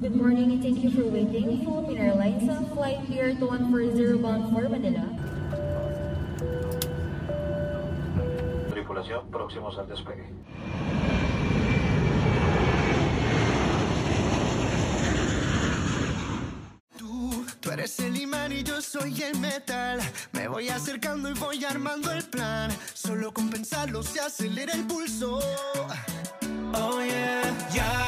Good morning and thank you for waiting. Philippine Airlines on flight here to 140 bound for Manila. Tripulación, próximos al despegue. Tú, tú eres el imán y yo soy el metal. Me voy acercando y voy armando el plan. Solo con pensarlo se acelera el pulso. Oh yeah, ya,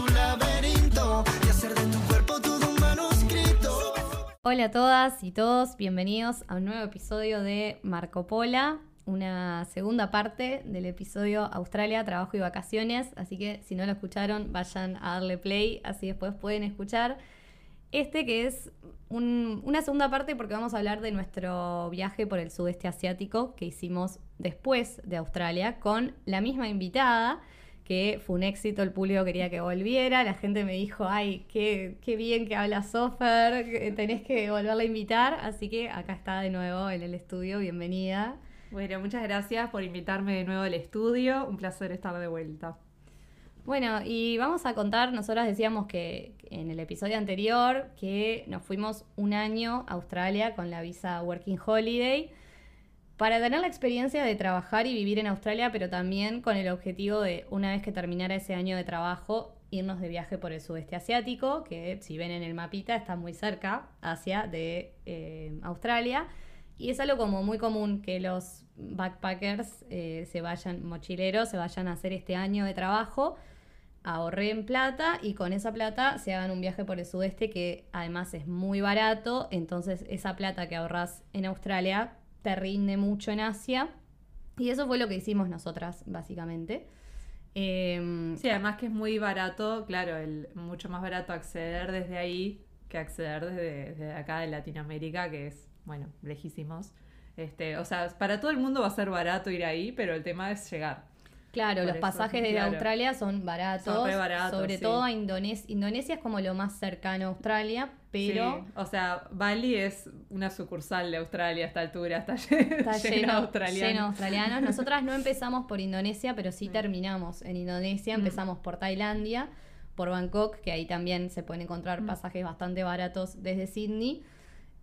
Hola a todas y todos, bienvenidos a un nuevo episodio de Marco Pola, una segunda parte del episodio Australia, Trabajo y Vacaciones, así que si no lo escucharon vayan a darle play, así después pueden escuchar este que es un- una segunda parte porque vamos a hablar de nuestro viaje por el sudeste asiático que hicimos después de Australia con la misma invitada que fue un éxito, el público quería que volviera, la gente me dijo, ay, qué, qué bien que habla Sofer, tenés que volverla a invitar, así que acá está de nuevo en el estudio, bienvenida. Bueno, muchas gracias por invitarme de nuevo al estudio. Un placer estar de vuelta. Bueno, y vamos a contar, nosotras decíamos que en el episodio anterior que nos fuimos un año a Australia con la visa Working Holiday para tener la experiencia de trabajar y vivir en Australia, pero también con el objetivo de, una vez que terminara ese año de trabajo, irnos de viaje por el sudeste asiático, que si ven en el mapita está muy cerca, Asia, de eh, Australia. Y es algo como muy común que los backpackers eh, se vayan, mochileros, se vayan a hacer este año de trabajo, ahorren plata y con esa plata se hagan un viaje por el sudeste que además es muy barato, entonces esa plata que ahorras en Australia te rinde mucho en Asia. Y eso fue lo que hicimos nosotras, básicamente. Em, Sí, además que es muy barato, claro, el, mucho más barato acceder desde ahí que acceder desde, desde acá de Latinoamérica, que es, bueno, lejísimos. Este, o sea, para todo el mundo va a ser barato ir ahí, pero el tema es llegar. Claro, Por los eso, pasajes de claro. Australia son baratos. Son baratos, sobre sí. todo a Indonesia. Indonesia es como lo más cercano a Australia, pero Sí, o sea, Bali es una sucursal de Australia a esta altura, está, lle- está lleno, lleno, de australianos. lleno de australianos. Nosotras no empezamos por Indonesia, pero sí terminamos en Indonesia. Mm. Empezamos por Tailandia, por Bangkok, que ahí también se pueden encontrar Mm. pasajes bastante baratos desde Sydney.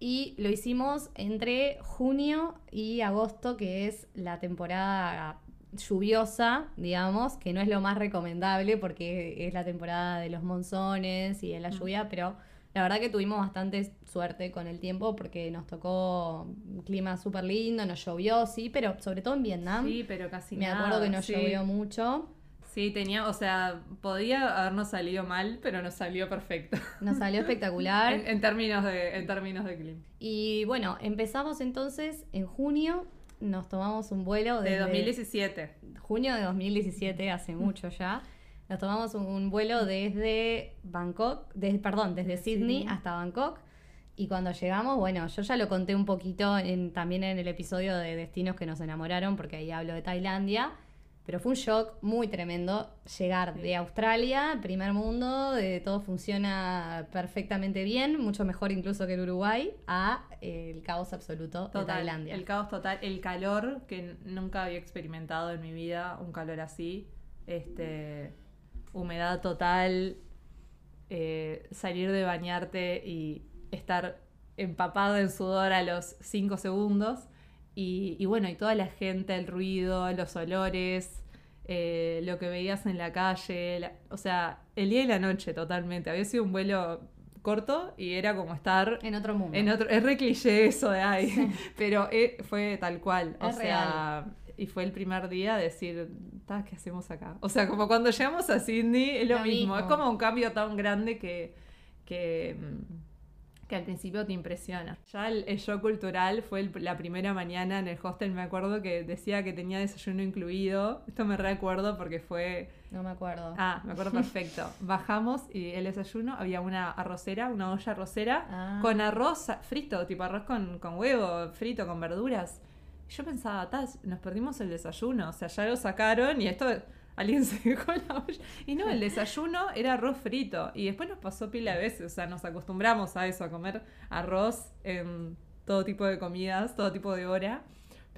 Y lo hicimos entre junio y agosto, que es la temporada lluviosa, digamos, que no es lo más recomendable porque es la temporada de los monzones y de la Mm. lluvia, pero la verdad que tuvimos bastante suerte con el tiempo porque nos tocó un clima súper lindo, nos llovió, sí, pero sobre todo en Vietnam. Sí, pero casi Me nada. acuerdo que nos sí. llovió mucho. Sí, tenía, o sea, podía habernos salido mal, pero nos salió perfecto. Nos salió espectacular. En, en términos de, en términos de clima. Y bueno, empezamos entonces en junio, nos tomamos un vuelo De desde 2017. junio de 2017, hace mucho ya. Nos tomamos un, un vuelo desde Bangkok, desde, perdón, desde Sydney hasta Bangkok. Y cuando llegamos, bueno, yo ya lo conté un poquito en- también en el episodio de Destinos que nos enamoraron, porque ahí hablo de Tailandia. Pero fue un shock muy tremendo llegar de Australia, primer mundo, de todo funciona perfectamente bien, mucho mejor incluso que el Uruguay, a eh, el caos absoluto de Tailandia. el caos total, el calor que nunca había experimentado en mi vida, un calor así, este, humedad total, eh, salir de bañarte y estar empapado en sudor a los 5 segundos. Y, y bueno, y toda la gente, el ruido, los olores, eh, lo que veías en la calle, la- o sea, el día y la noche totalmente. Había sido un vuelo corto y era como estar En otro mundo. en otro, es re cliché eso de ay, pero eh, fue tal cual. O sea, y fue el primer día de decir, "Ta, ¿qué hacemos acá? O sea, como cuando llegamos a Sydney, es lo, Lo mismo. mismo. Es como un cambio tan grande que, que, mm, que al principio te impresiona. Ya el, el shock cultural fue el- la primera mañana en el hostel, me acuerdo que decía que tenía desayuno incluido. Esto me recuerdo porque fue... No me acuerdo. Ah, me acuerdo perfecto. Bajamos y el desayuno había una arrocera, una olla arrocera Ah. con arroz frito, tipo arroz con, con huevo frito, con verduras. Yo pensaba, "Tas, nos perdimos el desayuno, o sea, ya lo sacaron y esto alguien se dejó la olla. Y no, el desayuno era arroz frito. Y después nos pasó pila de veces, o sea, nos acostumbramos a eso, a comer arroz en todo tipo de comidas, todo tipo de hora.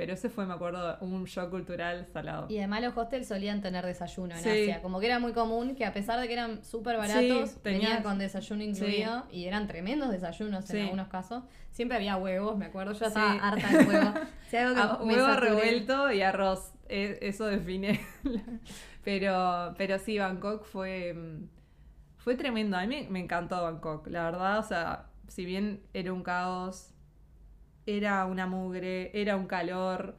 Pero ese fue, me acuerdo, un shock cultural salado. Y además los hostels solían tener desayuno en Sí. Asia. Como que era muy común que a pesar de que eran súper baratos, Sí, con desayuno incluido y eran tremendos desayunos en algunos casos. Siempre había huevos, me acuerdo. Yo estaba harta de huevo. Si Ah, huevo saturé- revuelto y arroz. E- Eso define. pero, pero sí, Bangkok fue, fue tremendo. A mí me encantó Bangkok. La verdad, o sea, si bien era un caos, era una mugre, era un calor,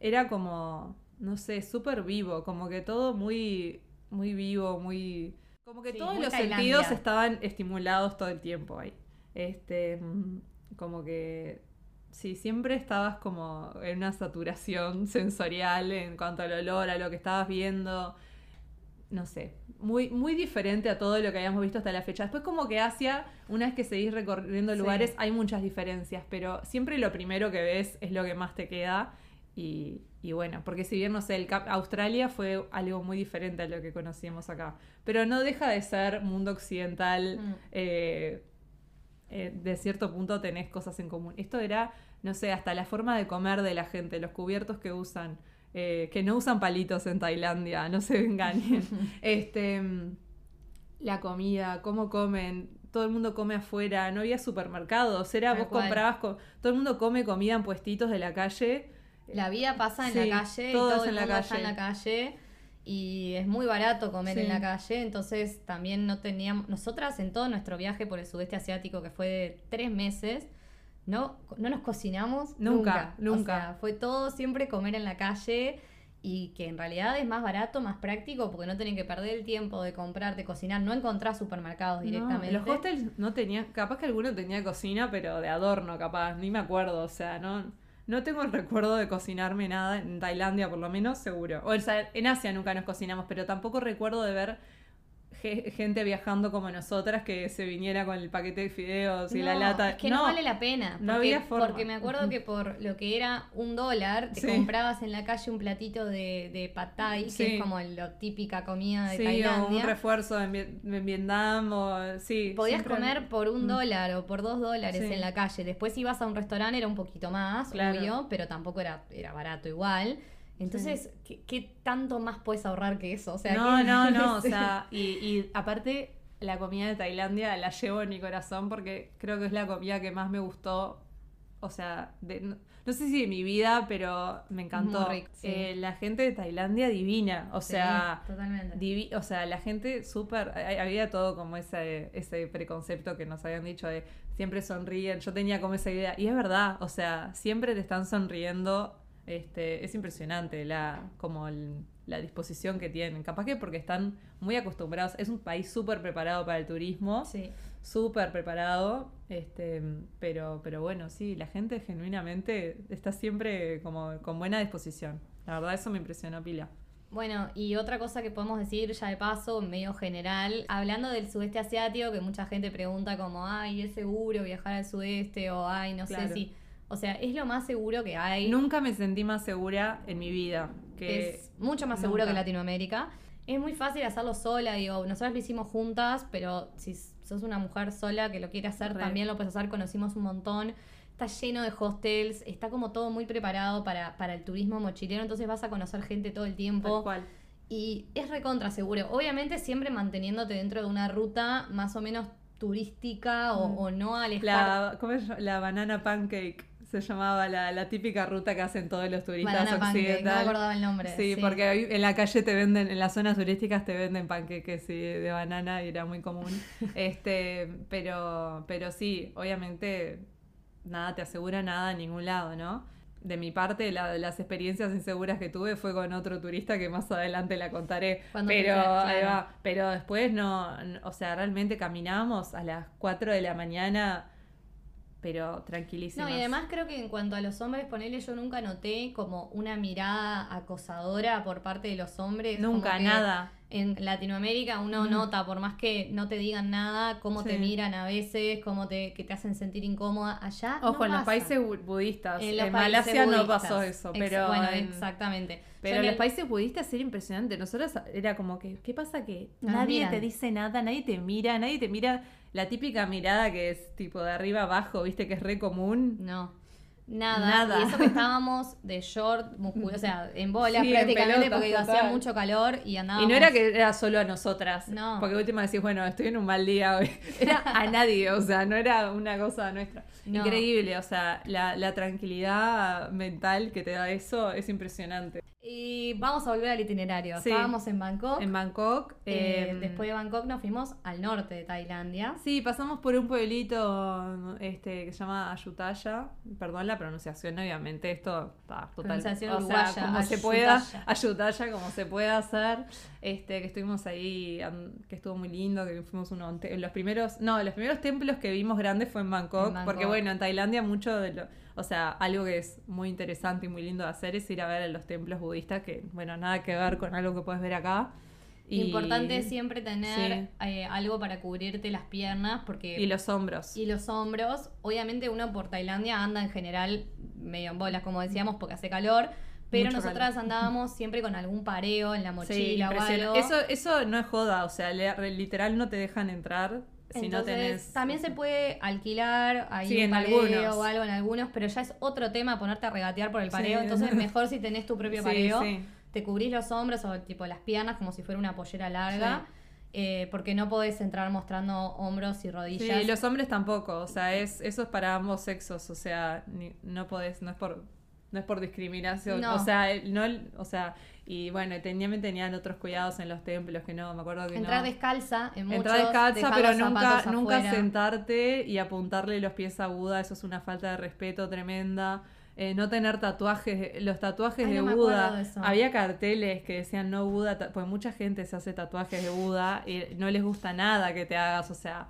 era como, no sé, súper vivo. Como que todo muy, muy vivo, muy... Como que Sí, todos los Tailandia. sentidos estaban estimulados todo el tiempo ahí. Este, mm, como que Sí, siempre estabas como en una saturación sensorial en cuanto al olor, a lo que estabas viendo. No sé, muy, muy diferente a todo lo que habíamos visto hasta la fecha. Después como que Asia, una vez que seguís recorriendo Sí. lugares, hay muchas diferencias, pero siempre lo primero que ves es lo que más te queda. Y, y bueno, porque si bien, no sé, el Cap- Australia fue algo muy diferente a lo que conocíamos acá. Pero no deja de ser mundo occidental. Mm. eh, eh, de cierto punto tenés cosas en común. Esto era, no sé, hasta la forma de comer de la gente, los cubiertos que usan, eh, que no usan palitos en Tailandia, no se engañen. este, mm, la comida, cómo comen, todo el mundo come afuera, no había supermercados, era Tal vos cual. comprabas, co- todo el mundo come comida en puestitos de la calle. La vida pasa en Sí, la calle todo todo es el en la mundo está en calle. la calle y es muy barato comer Sí. en la calle, entonces también no teníamos, nosotras en todo nuestro viaje por el sudeste asiático que fue de tres meses, no, no nos cocinamos Nunca, nunca, nunca. O sea, fue todo siempre comer en la calle y que en realidad es más barato, más práctico porque no tienen que perder el tiempo de comprar, de cocinar, no encontrar supermercados No, directamente. los hostels no tenían, capaz que alguno tenía cocina, pero de adorno, capaz, ni me acuerdo, o sea, no, no tengo el recuerdo de cocinarme nada en Tailandia, por lo menos, seguro. O sea, en Asia nunca nos cocinamos, pero tampoco recuerdo de ver gente viajando como nosotras que se viniera con el paquete de fideos y la No, lata. Es que no, vale la pena. no porque, había forma. Porque me acuerdo que por lo que era un dólar, te Sí. comprabas en la calle un platito de, de pad thai, Sí. que es como la típica comida de Sí, o un Tailandia. refuerzo en, en Vietnam, o sí. Podías siempre- comer por un Mm. dólar o por dos dólares en la calle. Después ibas a un restaurante, era un poquito más, Claro. obvio, pero tampoco era, era barato igual. Entonces, ¿qué, qué tanto más puedes ahorrar que eso? O sea, no, ¿qué- no, no, o sea, y, y aparte la comida de Tailandia la llevo en mi corazón porque creo que es la comida que más me gustó, o sea, de- no, no sé si de mi vida, pero me encantó. Rico, sí. Eh, la gente de Tailandia divina, o Sí, sea, totalmente. divi- o sea, la gente súper, había todo como ese, ese preconcepto que nos habían dicho de siempre sonríen, yo tenía como esa idea, y es verdad, o sea, siempre te están sonriendo, este, es impresionante la, como el- la disposición que tienen, capaz que porque están muy acostumbrados, es un país súper preparado para el turismo, Sí. súper preparado, este, pero, pero bueno, sí, la gente genuinamente está siempre como con buena disposición, la verdad eso me impresionó pila. Bueno, y otra cosa que podemos decir ya de paso, medio general, hablando del sudeste asiático, que mucha gente pregunta como, ay, ¿es seguro viajar al sudeste? O, ay, no Claro. sé si... O sea, es lo más seguro que hay. Nunca me sentí más segura en mi vida. Que es mucho más seguro nunca. que Latinoamérica. Es muy fácil hacerlo sola, digo, nosotros lo hicimos juntas, pero si sos una mujer sola que lo quiere hacer, Re. también lo puedes hacer, conocimos un montón. Está lleno de hostels, está como todo muy preparado para, para el turismo mochilero, entonces vas a conocer gente todo el tiempo. Tal cual. Y es recontra seguro. Obviamente siempre manteniéndote dentro de una ruta más o menos turística o, Mm. o no alejar. La, ¿cómo es? la banana pancake se llamaba la, la típica ruta que hacen todos los turistas Banana pancake, no me occidentales. acordaba el nombre. Sí, porque ahí en la calle te venden, en las zonas turísticas te venden panqueques sí, de banana y era muy común. este, pero, pero sí, obviamente nada te asegura nada en ningún lado, ¿no? De mi parte, la- las experiencias inseguras que tuve fue con otro turista que más adelante la contaré. Cuando pero, claro. ahí va. pero después no, o sea, realmente caminamos a las 4 de la mañana pero tranquilísimas. No, y además creo que en cuanto a los hombres, ponele, yo nunca noté como una mirada acosadora por parte de los hombres. Nunca, nada. En Latinoamérica uno Mm. nota, por más que no te digan nada, cómo te miran a veces, cómo te, que te hacen sentir incómoda. Allá. Ojo, no en los países bu- budistas. En En, Malasia no budistas. pasó eso, Ex- pero. Bueno, en- exactamente. Pero en los países budistas era impresionante. Nosotros era como que, ¿qué pasa que nadie miran. te dice nada, nadie te mira, nadie te mira la típica mirada que es tipo de arriba abajo, viste que es re común? No. Nada. Nada. Y eso que estábamos de short, musculoso, o sea, en bolas Sí, en prácticamente, porque hacía mucho calor y andábamos. Y no era que era solo a nosotras. No. Porque última decís, bueno, estoy en un mal día hoy. Era a nadie, o sea, no era una cosa nuestra. No. Increíble, o sea, la, la tranquilidad mental que te da eso es impresionante. Y vamos a volver al itinerario. Sí. Estábamos en Bangkok. En Bangkok. Eh, em, después de Bangkok nos fuimos al norte de Tailandia. Sí, pasamos por un pueblito este, que se llama Ayutthaya. Perdón la pronunciación, obviamente. Esto está total. Pronunciación o uruguaya, sea, como se pueda. Como se pueda hacer. Este, que estuvimos ahí, que estuvo muy lindo, que fuimos uno los primeros, no, los primeros templos que vimos grandes fue en Bangkok, En Bangkok. porque bueno, en Tailandia mucho de lo, o sea, algo que es muy interesante y muy lindo de hacer es ir a ver los templos budistas, que bueno, nada que ver con algo que puedes ver acá. Y- Importante siempre tener Sí. eh, algo para cubrirte las piernas porque Y los hombros. y los hombros. Obviamente uno por Tailandia anda en general medio en bolas, como decíamos, porque hace calor. Pero Mucho nosotras calor. andábamos siempre con algún pareo en la Sí, mochila o algo. Eso, eso no es joda, o sea, literal no te dejan entrar si no tenés. también se puede alquilar ahí Sí, un en pareo algunos. o algo en algunos, pero ya es otro tema ponerte a regatear por el pareo. Entonces, mejor si tenés tu propio pareo. Te cubrís los hombros o tipo las piernas como si fuera una pollera larga, eh, porque no podés entrar mostrando hombros y Sí, rodillas. y los hombres tampoco, o sea, es, eso es para ambos sexos, o sea, ni- no podés, no es por, no es por discriminación, No. o sea, no, o sea, y bueno, tenían, tenían otros cuidados en los templos que no, me acuerdo que Entrar no. descalza en muchos, Entrar descalza, pero nunca, nunca afuera. sentarte y apuntarle los pies a Buda, eso es una falta de respeto tremenda. Eh, no tener tatuajes, los tatuajes Ay, de no Buda. de. Había carteles que decían no Buda, pues mucha gente se hace tatuajes de Buda y no les gusta nada que te hagas, o sea.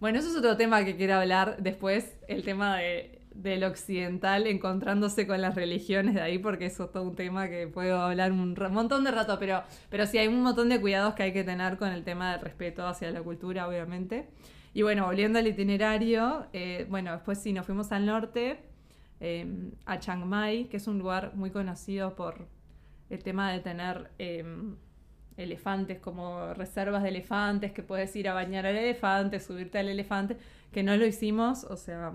Bueno, eso es otro tema que quiero hablar después, el tema de, del occidental encontrándose con las religiones de ahí, porque eso es todo un tema que puedo hablar un montón de rato, pero, pero sí hay un montón de cuidados que hay que tener con el tema del respeto hacia la cultura, obviamente. Y bueno, volviendo al itinerario, eh, bueno, después sí, nos fuimos al norte, eh, a Chiang Mai, que es un lugar muy conocido por el tema de tener eh, elefantes como reservas de elefantes, que puedes ir a bañar al elefante, subirte al elefante, que no lo hicimos, o sea,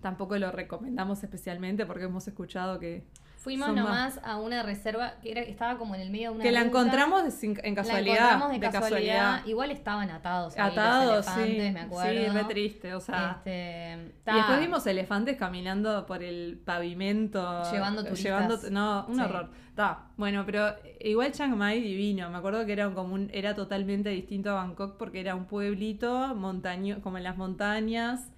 tampoco lo recomendamos especialmente porque hemos escuchado que, Fuimos Son nomás a una reserva que era, estaba como en el medio de una que la ruta. encontramos de sin- en La casualidad. encontramos de, de casualidad. casualidad. Igual estaban atados. ahí los Atados, sí. me acuerdo. Sí, re triste, o sea. Este, Y ta- después vimos elefantes caminando por el pavimento. Llevando turistas. Llevando, no, un Sí. horror. Está, bueno, pero igual Chiang Mai divino. Me acuerdo que era como un, era totalmente distinto a Bangkok porque era un pueblito montaño, como en las montañas,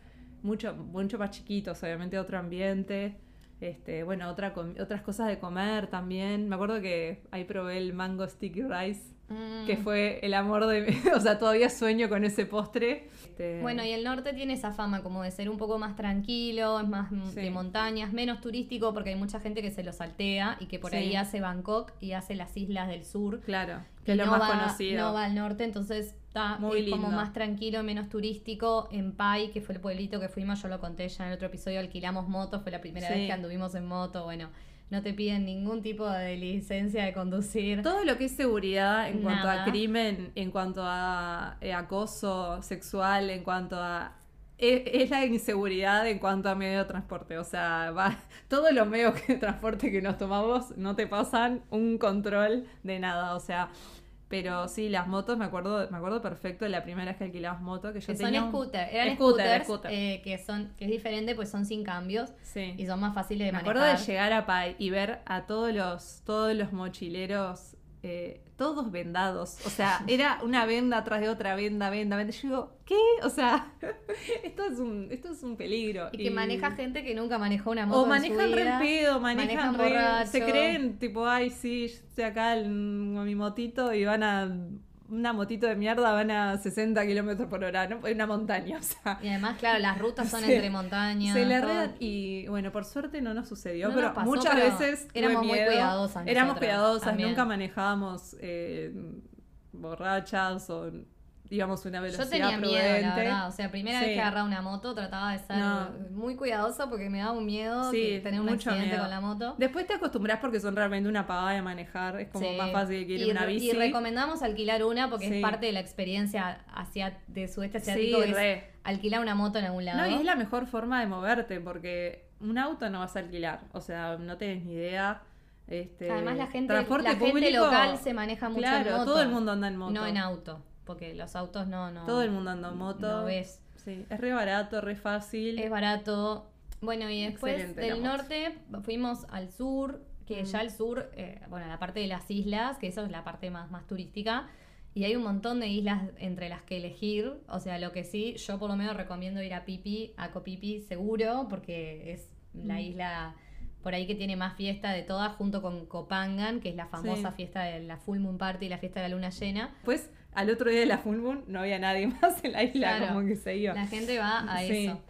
mucho, mucho más chiquitos, obviamente otro ambiente. Este, bueno, otra otras cosas de comer también. Me acuerdo que ahí probé el mango sticky rice, Mm. que fue el amor de o sea, todavía sueño con ese postre. Este, Bueno, y el norte tiene esa fama como de ser un poco más tranquilo, es más Sí. de montañas, menos turístico porque hay mucha gente que se lo saltea y que por Sí. ahí hace Bangkok y hace las islas del sur. Claro, que es lo no más va, conocido. No va al norte, entonces está Muy es como más tranquilo, menos turístico. En Pai, que fue el pueblito que fuimos, yo lo conté ya en el otro episodio, alquilamos motos, fue la primera Sí. vez que anduvimos en moto. Bueno, no te piden ningún tipo de licencia de conducir. Todo lo que es seguridad en cuanto a crimen, en cuanto a eh, acoso sexual, en cuanto a... Es, es la inseguridad en cuanto a medio de transporte. O sea, va, todos los medios de transporte que nos tomamos no te pasan un control de nada. O sea, pero sí, las motos, me acuerdo, me acuerdo perfecto de la primera vez que alquilamos moto, que yo que son tenía un- scooter, eran Scooter, scooters scooter. eh, que son que es diferente pues son sin cambios Sí. y son más fáciles de Me manejar. acuerdo de llegar a Pai y ver a todos los, todos los mochileros, eh, todos vendados. O sea, era una venda atrás de otra venda, venda, venda. Yo digo, ¿qué? O sea, esto es un, esto es un peligro. y que maneja gente que nunca manejó una moto O manejan re pedo, manejan, manejan re-. Se creen, tipo, ay, sí, yo estoy acá en mi motito y van a una motito de mierda van a 60 kilómetros por hora, ¿no? En una montaña, o sea. Y además, claro, las rutas son Se- entre montañas. Se le arreglan y bueno, por suerte no nos sucedió, No pero nos pasó, muchas pero veces éramos muy cuidadosas Éramos nosotras cuidadosas, también. nunca manejábamos eh, borrachas o íbamos a una Yo velocidad tenía miedo, prudente. la verdad. O sea, primera Sí. vez que agarraba una moto trataba de ser No. muy cuidadosa porque me daba un miedo Sí, tener un mucho accidente miedo. con la moto. Después te acostumbras porque son realmente una pavada de manejar, es como Sí. más fácil que ir y, una bici. y recomendamos alquilar una porque es parte de la experiencia hacia, de sudeste asiático. es alquilar una moto en algún lado. No, y es la mejor forma de moverte porque un auto no vas a alquilar, o sea, no tienes ni idea. Este, Además, la gente, transporte la gente local se maneja mucho claro, en moto. todo el mundo anda en moto. No en auto, porque los autos no, no. Todo el mundo anda en moto. No ves. Sí, es re barato, re fácil. Es barato. Bueno, y después Excelente del norte fuimos al sur, que Mm. ya al sur, eh, bueno, la parte de las islas, que eso es la parte más, más turística. Y hay un montón de islas entre las que elegir. O sea, lo que sí, yo por lo menos recomiendo ir a Pipi, a Copipi seguro, porque es la isla por ahí que tiene más fiesta de todas, junto con Copangan, que es la famosa Sí. fiesta de la Full Moon Party y la fiesta de la luna llena. Después, al otro día de la full moon, no había nadie más en la isla, Claro. como que se iba. La gente va a Sí. eso.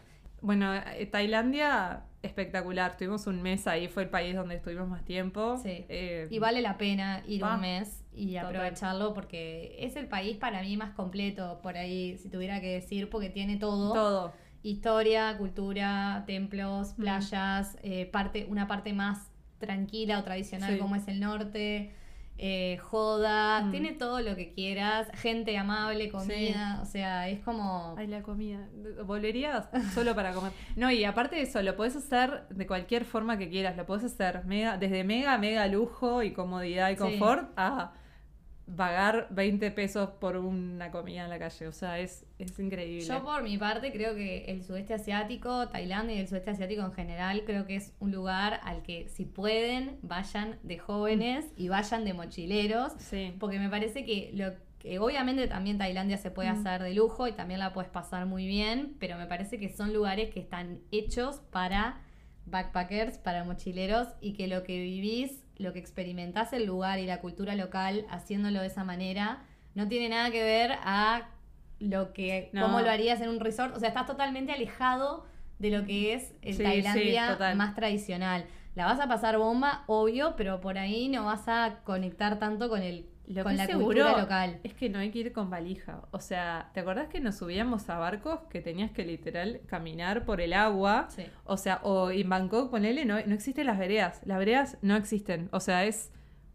Bueno, eh, Tailandia, espectacular. Estuvimos un mes ahí, fue el país donde estuvimos más tiempo. Sí. Eh, Y vale la pena ir Va. un mes y Total. aprovecharlo porque es el país para mí más completo, por ahí, si tuviera que decir, porque tiene todo. todo. Historia, cultura, templos, Mm. playas, eh, parte, una parte más tranquila o tradicional Sí. como es el norte, eh, joda, Mm. tiene todo lo que quieras, gente amable, comida, o sea, es como... Ay, la comida. Volvería solo para comer. No, y aparte de eso, lo puedes hacer de cualquier forma que quieras. Lo puedes hacer mega, desde mega, mega lujo y comodidad y Sí. confort a pagar 20 pesos por una comida en la calle. O sea, es, es increíble. Yo por mi parte creo que el sudeste asiático, Tailandia y el sudeste asiático en general, creo que es un lugar al que si pueden vayan de jóvenes y vayan de mochileros, Sí. porque me parece que lo que obviamente también Tailandia se puede Mm. hacer de lujo y también la puedes pasar muy bien, pero me parece que son lugares que están hechos para backpackers, para mochileros y que lo que vivís, lo que experimentás el lugar y la cultura local haciéndolo de esa manera no tiene nada que ver a lo que No. cómo lo harías en un resort, o sea, estás totalmente alejado de lo que es el Sí, Tailandia más tradicional. La vas a pasar bomba, obvio, pero por ahí no vas a conectar tanto con el Lo con que la seguro local. es que no hay que ir con valija. O sea, ¿te acordás que nos subíamos a barcos que tenías que literal caminar por el agua? Sí. O sea, o en Bangkok, ponele, no, no existen las veredas. Las veredas no existen. O sea, es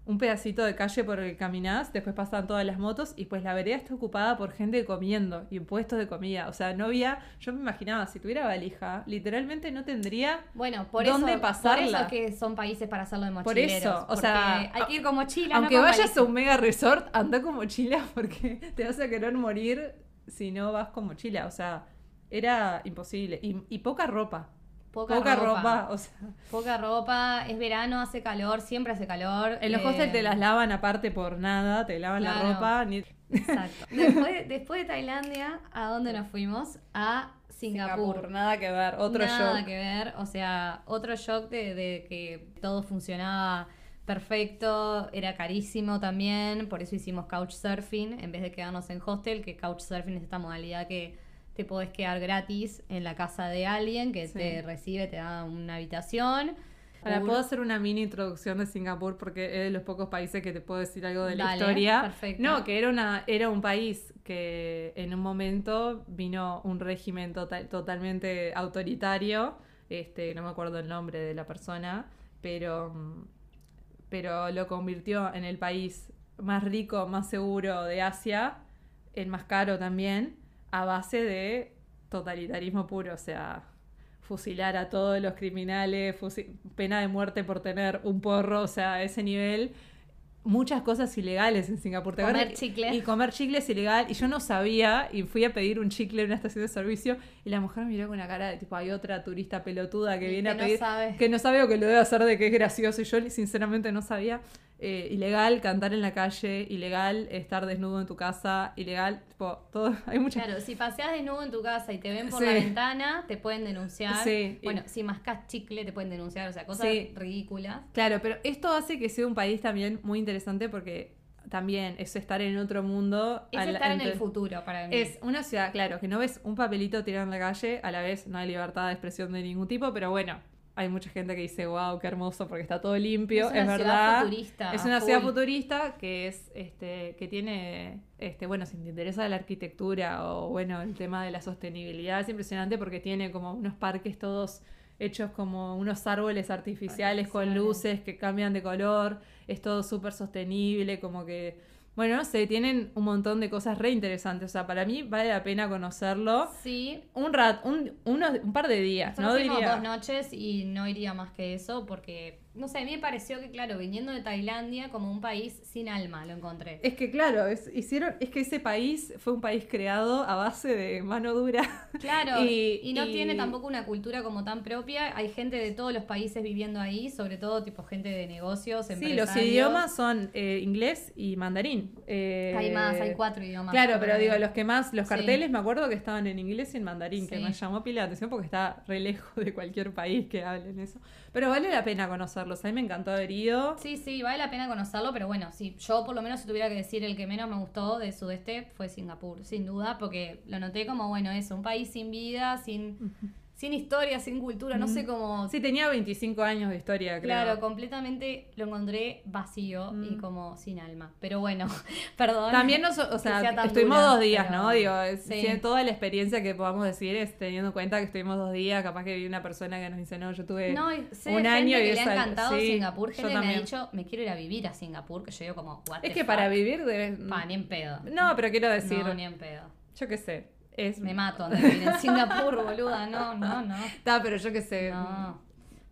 un pedacito de calle por el que caminás, después pasan todas las motos y pues la vereda está ocupada por gente comiendo y puestos de comida. O sea, no había, yo me imaginaba, si tuviera valija, literalmente no tendría Bueno, por ¿Dónde eso, pasarla? por eso es que son países para hacerlo de Por mochileros. eso, o sea, hay que ir con mochila, Aunque no con vayas valija. a un mega resort, anda con mochila porque te vas a querer morir si no vas con mochila. O sea, era imposible. Y, y poca ropa. Poca, Poca, ropa. ropa. O sea, Poca ropa, es verano, hace calor, siempre hace calor. en los eh, hostels te las lavan aparte por nada, te lavan la ropa. Ni... Exacto. Después, después de Tailandia, ¿a dónde nos fuimos? A Singapur. Nada que ver. Otro Nada shock. que ver, o sea, otro shock de, de que todo funcionaba perfecto, era carísimo también, por eso hicimos couchsurfing en vez de quedarnos en hostel, que couchsurfing es esta modalidad que te podés quedar gratis en la casa de alguien que Sí. te recibe, te da una habitación. Ahora, puedo hacer una mini introducción de Singapur porque es de los pocos países que te puedo decir algo de la Dale, historia. perfecto. No, que era, una, era un país que en un momento vino un régimen tota- totalmente autoritario. Este, no me acuerdo el nombre de la persona, pero, pero lo convirtió en el país más rico, más seguro de Asia, el más caro también, a base de totalitarismo puro, o sea, fusilar a todos los criminales, pena de muerte por tener un porro, o sea, a ese nivel. Muchas cosas ilegales en Singapur. ¿te Comer chicle. Y comer chicle es ilegal. Y yo no sabía, y fui a pedir un chicle en una estación de servicio, y la mujer me miró con una cara de tipo, hay otra turista pelotuda que Y viene que a no pedir. sabe. Que no sabe o que lo debe hacer de que es gracioso. Y yo sinceramente no sabía. Eh, ilegal cantar en la calle, ilegal estar desnudo en tu casa, ilegal, tipo, todo. Hay muchas Claro, si paseas desnudo en tu casa y te ven por Sí. la ventana, te pueden denunciar. Sí. Bueno, si mascas chicle, te pueden denunciar, o sea, cosas Sí. ridículas. Claro, pero esto hace que sea un país también muy interesante porque también es estar en otro mundo. Es al- estar en el futuro para mí. Es una ciudad, claro, que no ves un papelito tirado en la calle, a la vez no hay libertad de expresión de ningún tipo, pero bueno, hay mucha gente que dice, wow, qué hermoso, porque está todo limpio, Es es, una ciudad verdad. futurista, es una ciudad futurista que es, este, que tiene, este, bueno, si te interesa la arquitectura o bueno, el tema de la sostenibilidad, es impresionante porque tiene como unos parques todos hechos como unos árboles artificiales con luces que cambian de color, es todo súper sostenible, como que, bueno, no sé, tienen un montón de cosas re interesantes, o sea, para mí vale la pena conocerlo. Sí. Un rat, un, unos- un par de días, no diría. dos noches y no iría más que eso porque, no sé, a mí me pareció que, claro, viniendo de Tailandia como un país sin alma, lo encontré. Es que claro, es, hicieron, es que ese país fue un país creado a base de mano dura. Claro, y, Y- no y- tiene tampoco una cultura como tan propia. Hay gente de todos los países viviendo ahí, sobre todo tipo gente de negocios, Sí, los empresarios. idiomas son eh, inglés y mandarín. Eh, Hay más, hay cuatro idiomas. Claro, pero digo, los que más, los Sí. carteles me acuerdo que estaban en inglés y en mandarín, que me llamó pila la atención porque está re lejos de cualquier país que hablen eso. Pero vale la pena conocerlos, a mí me encantó haber ido. Sí, sí, vale la pena conocerlo, pero bueno, sí, yo por lo menos si tuviera que decir el que menos me gustó del sudeste fue Singapur, sin duda, porque lo noté como, bueno, eso, un país sin vida, sin, sin historia, sin cultura, no sé cómo... Sí, tenía 25 años de historia, creo. Claro, completamente lo encontré vacío y Mm. como sin alma. Pero bueno, perdón. También, nos, o que sea, estuvimos dura, dos días, pero- ¿no? Digo, es- Sí. toda la experiencia que podamos decir es teniendo en cuenta que estuvimos dos días, capaz que vi una persona que nos dice, no, yo tuve No, y sé un año gente y que le ha encantado sí, Singapur, yo gente que me ha dicho, me quiero ir a vivir a Singapur, que yo digo como, what Es the que fuck? para vivir debes... Pa, ni en pedo. No, pero quiero decir, No, ni en pedo. yo qué sé, es... Me mato en Singapur, boluda. No, no, no. Está, pero yo qué sé. No.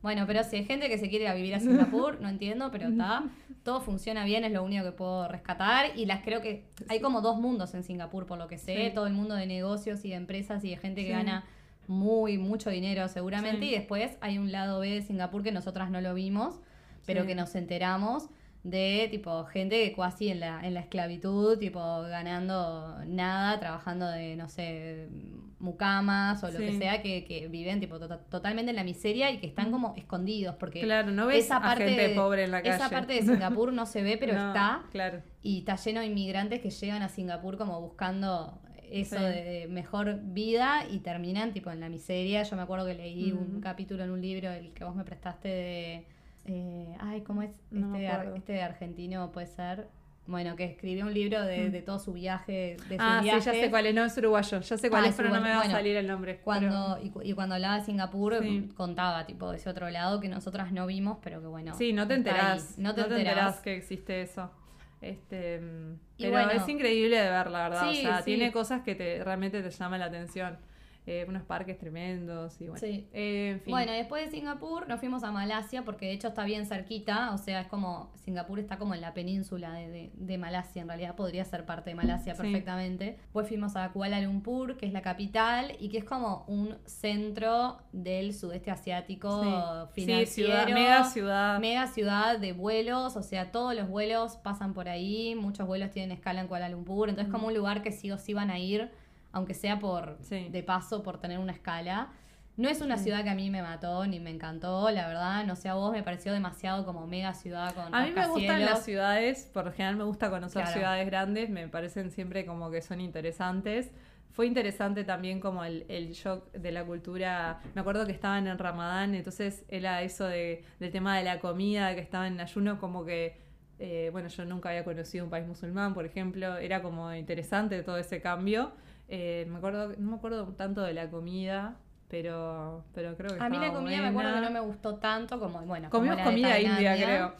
Bueno, pero si hay gente que se quiere ir a vivir a Singapur, no entiendo, pero está. Todo funciona bien, es lo único que puedo rescatar. Y las creo que hay como dos mundos en Singapur, por lo que sé. Sí. Todo el mundo de negocios y de empresas y de gente que Sí. gana muy, mucho dinero seguramente. Sí. Y después hay un lado B de Singapur que nosotras no lo vimos, pero que nos enteramos de tipo gente que casi en la, en la esclavitud, tipo ganando nada, trabajando de, no sé, mucamas o lo que sea, que, que viven tipo to- totalmente en la miseria y que están como escondidos, porque Claro, no ves esa a parte gente de- pobre en la calle. Esa parte de Singapur no se ve, pero No, está, Claro. y está lleno de inmigrantes que llegan a Singapur como buscando eso Sí. de, mejor vida y terminan tipo en la miseria. Yo me acuerdo que leí un capítulo en un libro, el que vos me prestaste de... eh, ay, ¿cómo es? No este, acuerdo. este argentino puede ser. Bueno, que escribió un libro de, de todo su viaje, de sus Ah, sí, ya sé cuál es. No, es uruguayo. Ya sé cuál Ah, es, pero no me va a salir el nombre. Cuando, y, cu- y cuando hablaba de Singapur, Sí. contaba tipo de ese otro lado que nosotras no vimos, pero que bueno. Sí, no te enterás. No te enterás. que existe eso. Este, mm, pero bueno. es increíble de ver, la verdad. Sí, o sea, sí. tiene cosas que te realmente te llaman la atención. Eh, unos parques tremendos y bueno. Sí. Eh, en fin. Bueno, después de Singapur nos fuimos a Malasia porque de hecho está bien cerquita, o sea, es como, Singapur está como en la península de, de- de Malasia, en realidad podría ser parte de Malasia Sí. perfectamente. Después fuimos a Kuala Lumpur, que es la capital y que es como un centro del sudeste asiático Sí. Sí, ciudad, mega ciudad. Mega ciudad de vuelos, o sea, todos los vuelos pasan por ahí, muchos vuelos tienen escala en Kuala Lumpur, entonces como un lugar que sí o sí van a ir, aunque sea por Sí. de paso, por tener una escala. No es una ciudad que a mí me mató ni me encantó, la verdad, no sé a vos, me pareció demasiado como mega ciudad con A mí me gustan las ciudades, por lo general me gusta conocer Claro. ciudades grandes, me parecen siempre como que son interesantes. Fue interesante también como el, el shock de la cultura. Me acuerdo que estaban en Ramadán, entonces era eso de, del tema de la comida, que estaban en ayuno, como que, eh, bueno, yo nunca había conocido un país musulmán, por ejemplo, era como interesante todo ese cambio. Eh, me acuerdo, no me acuerdo tanto de la comida, pero, pero creo que A mí la comida me acuerdo que no me gustó tanto como, bueno, Comimos comida india, creo.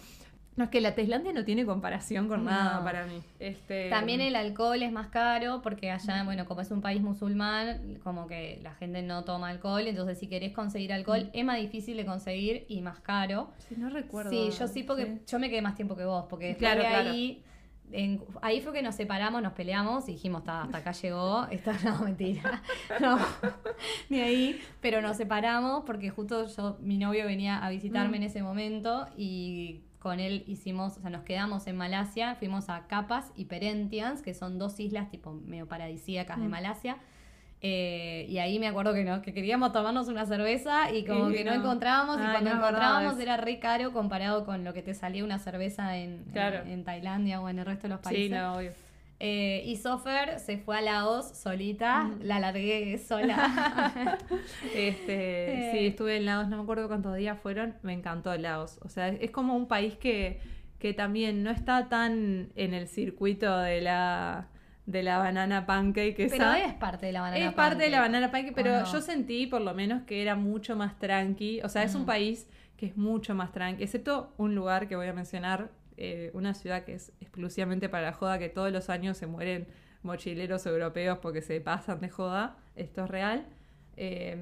No, es que la Tailandia no tiene comparación con No. nada para mí. Este, También el alcohol es más caro porque allá, bueno, como es un país musulmán, como que la gente no toma alcohol, entonces si querés conseguir alcohol es más difícil de conseguir y más caro. Sí, no recuerdo. Sí, yo sí porque Sí. yo me quedé más tiempo que vos, porque Claro, claro. ahí, en- ahí fue que nos separamos, nos peleamos y dijimos, "Ta, hasta acá llegó, esta no, mentira, no, ni ahí, pero nos separamos porque justo yo, mi novio venía a visitarme Mm. en ese momento y con él hicimos, o sea, nos quedamos en Malasia, fuimos a Capas y Perentians, que son dos islas tipo medio paradisíacas de Mm. Malasia. Eh, y ahí me acuerdo que, no, que queríamos tomarnos una cerveza y como Y que no, no. encontrábamos. y Ay, cuando no encontrábamos era re caro comparado con lo que te salía una cerveza en, en- Claro. en, Tailandia o en el resto de los países. Sí, no, obvio. Eh, y Sofer se fue a Laos solita, Mm. la largué sola. Este, Eh. sí, estuve en Laos, no me acuerdo cuántos días fueron, me encantó Laos. O sea, es, es como un país que, que también no está tan en el circuito de la, de la banana pancake. pero es parte de la banana Es parte de la pancake. banana pancake, ¿o pero no? yo sentí por lo menos que era mucho más tranqui. O sea, es un Mm. país que es mucho más tranqui, excepto un lugar que voy a mencionar, eh, una ciudad que es exclusivamente para la joda, que todos los años se mueren mochileros europeos porque se pasan de joda. Esto es real. Eh,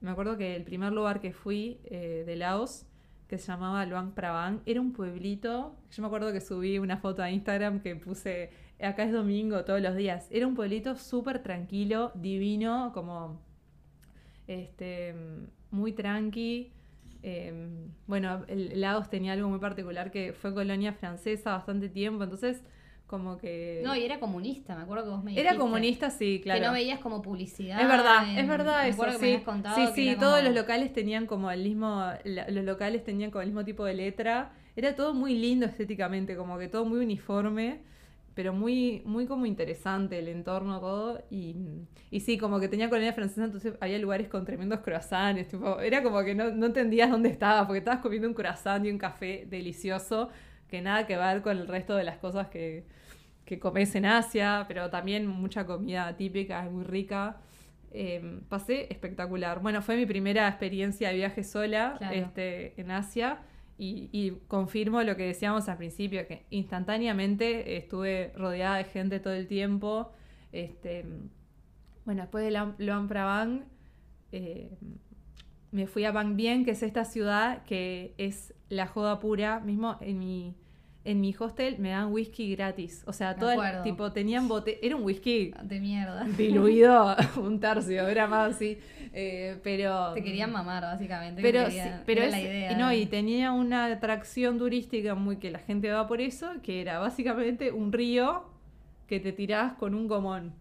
me acuerdo que el primer lugar que fui eh, de Laos, que se llamaba Luang Prabang, era un pueblito. Yo me acuerdo que subí una foto a Instagram que puse, acá es domingo todos los días. Era un pueblito súper tranquilo, divino, como este, muy tranqui. Eh, bueno, el Laos tenía algo muy particular que fue colonia francesa bastante tiempo, entonces como que... No, y era comunista, me acuerdo que vos me era dijiste. comunista, sí, claro. Que no veías como publicidad. Es verdad, en- es verdad me eso, acuerdo que me sí. habías contado sí, que sí, era todos como- los locales tenían como el mismo, los locales tenían como el mismo tipo de letra. Era todo muy lindo estéticamente, como que todo muy uniforme, pero muy, muy como interesante el entorno, todo. Y, y sí, como que tenía colonia francesa, entonces había lugares con tremendos croissants, tipo, era como que no, no entendías dónde estabas, porque estabas comiendo un croissant y un café delicioso, que nada que ver con el resto de las cosas que, que comes en Asia, pero también mucha comida típica, es muy rica. Eh, pasé espectacular. Bueno, fue mi primera experiencia de viaje sola Claro. este, en Asia y, y confirmo lo que decíamos al principio, que instantáneamente estuve rodeada de gente todo el tiempo. Este, bueno, después de Luang Prabang, eh, me fui a Bang Bien, que es esta ciudad que es la joda pura. Mismo en mi, en mi hostel me dan whisky gratis. O sea, todo el tipo, tenían bote. Era un whisky De mierda. diluido un tercio, era más así. Eh, pero. Te querían mamar, básicamente. Pero, te sí, querían- pero era es- la idea. y no, y tenía una atracción turística muy que la gente va por eso, que era básicamente un río que te tirabas con un gomón.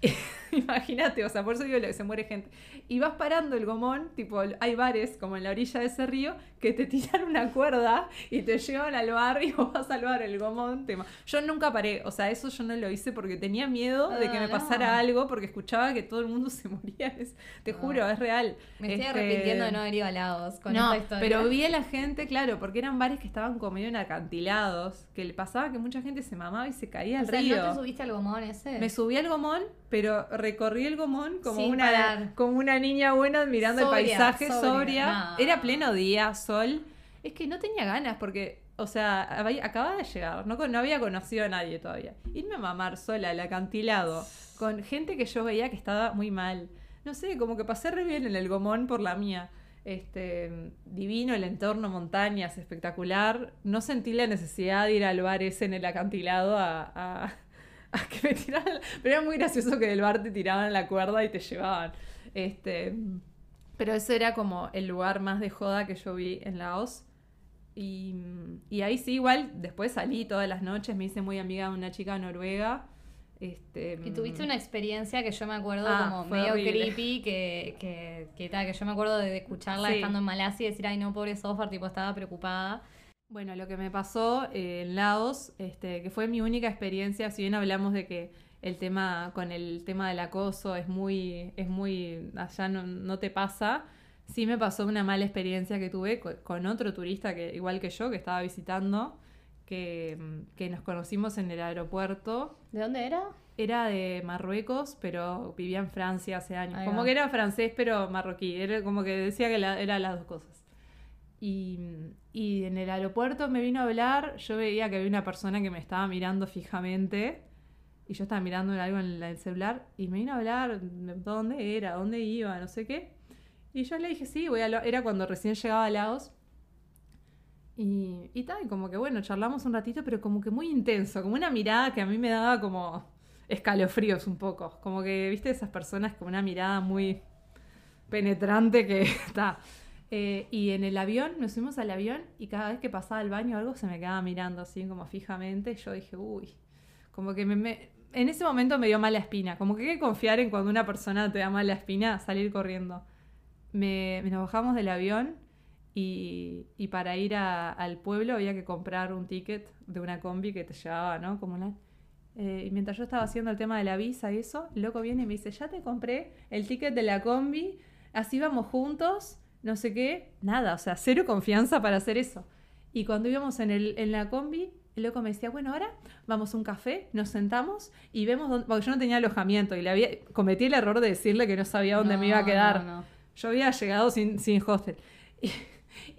Imagínate, o sea, por eso digo lo que se muere gente. Y vas parando el gomón, tipo, hay bares como en la orilla de ese río que te tiran una cuerda y te llevan al bar y vos vas al bar, el gomón. Te... ma- Yo nunca paré, o sea, eso yo no lo hice porque tenía miedo de que Ah, me pasara algo porque escuchaba que todo el mundo se moría. Es- Te No. juro, es real. Me estoy Este, arrepintiendo de no haber ido a Laos con no, esta historia. pero vi a la gente, claro, porque eran bares que estaban como medio en acantilados, que le pasaba que mucha gente se mamaba y se caía O al sea, río. ¿no te subiste al gomón ese? Me subí al gomón, pero recorrí el gomón como Sin una parar. como una niña buena mirando Sobria, el paisaje sobria. sobria. No. Era pleno día, sol. Es que no tenía ganas porque, o sea, había- acababa de llegar, no, no había conocido a nadie todavía. Irme a mamar sola al acantilado con gente que yo veía que estaba muy mal. No sé, como que pasé re bien en el gomón por la mía. Este, divino el entorno, montañas, espectacular. No sentí la necesidad de ir al bar ese en el acantilado a, a- a que me tiraran. Pero era muy gracioso que del bar te tiraban la cuerda y te llevaban. Este, pero ese era como el lugar más de joda que yo vi en Laos. Y, y ahí sí, igual, después salí todas las noches, me hice muy amiga de una chica noruega. Este, Y tuviste una experiencia que yo me acuerdo Ah, como medio horrible. creepy, que, que, que, que yo me acuerdo de escucharla Sí. estando en Malasia y decir, ay no, pobre Sofar, tipo, estaba preocupada. Bueno, lo que me pasó eh, en Laos, este, que fue mi única experiencia, si bien hablamos de que el tema con el tema del acoso es muy, es muy, allá no, no te pasa, sí me pasó una mala experiencia que tuve co- con, otro turista que igual que yo, que estaba visitando, que, mm, que nos conocimos en el aeropuerto. ¿De dónde era? Era de Marruecos, pero vivía en Francia hace años. Ahí como va. que era francés, pero marroquí. Era como que decía que la- eran las dos cosas. Y, y en el aeropuerto me vino a hablar. Yo veía que había una persona que me estaba mirando fijamente. Y yo estaba mirando algo en el celular. Y me vino a hablar de dónde era, dónde iba, no sé qué. Y yo le dije, sí, voy a Lao-". Era cuando recién llegaba a Laos. Y, y tal, como que bueno, charlamos un ratito, pero como que muy intenso, como una mirada que a mí me daba como escalofríos un poco. Como que, viste, esas personas con una mirada muy penetrante que está. Eh, y en el avión, nos fuimos al avión y cada vez que pasaba al baño algo se me quedaba mirando así como fijamente. Yo dije, uy, como que me, me, en ese momento me dio mala espina. Como que hay que confiar en cuando una persona te da mala espina, salir corriendo. Me, nos bajamos del avión y, y para ir al pueblo había que comprar un ticket de una combi que te llevaba, ¿no? Como una... Eh, y mientras yo estaba haciendo el tema de la visa y eso, el loco viene y me dice, ya te compré el ticket de la combi, así vamos juntos, no sé qué, nada, o sea, cero confianza para hacer eso. Y cuando íbamos en, el, en la combi, el loco me decía, bueno, ahora vamos a un café, nos sentamos y vemos dónde... Porque yo no tenía alojamiento y le había... cometí el error de decirle que no sabía dónde me iba a quedar. no, no. Yo había llegado sin, sin hostel. Y,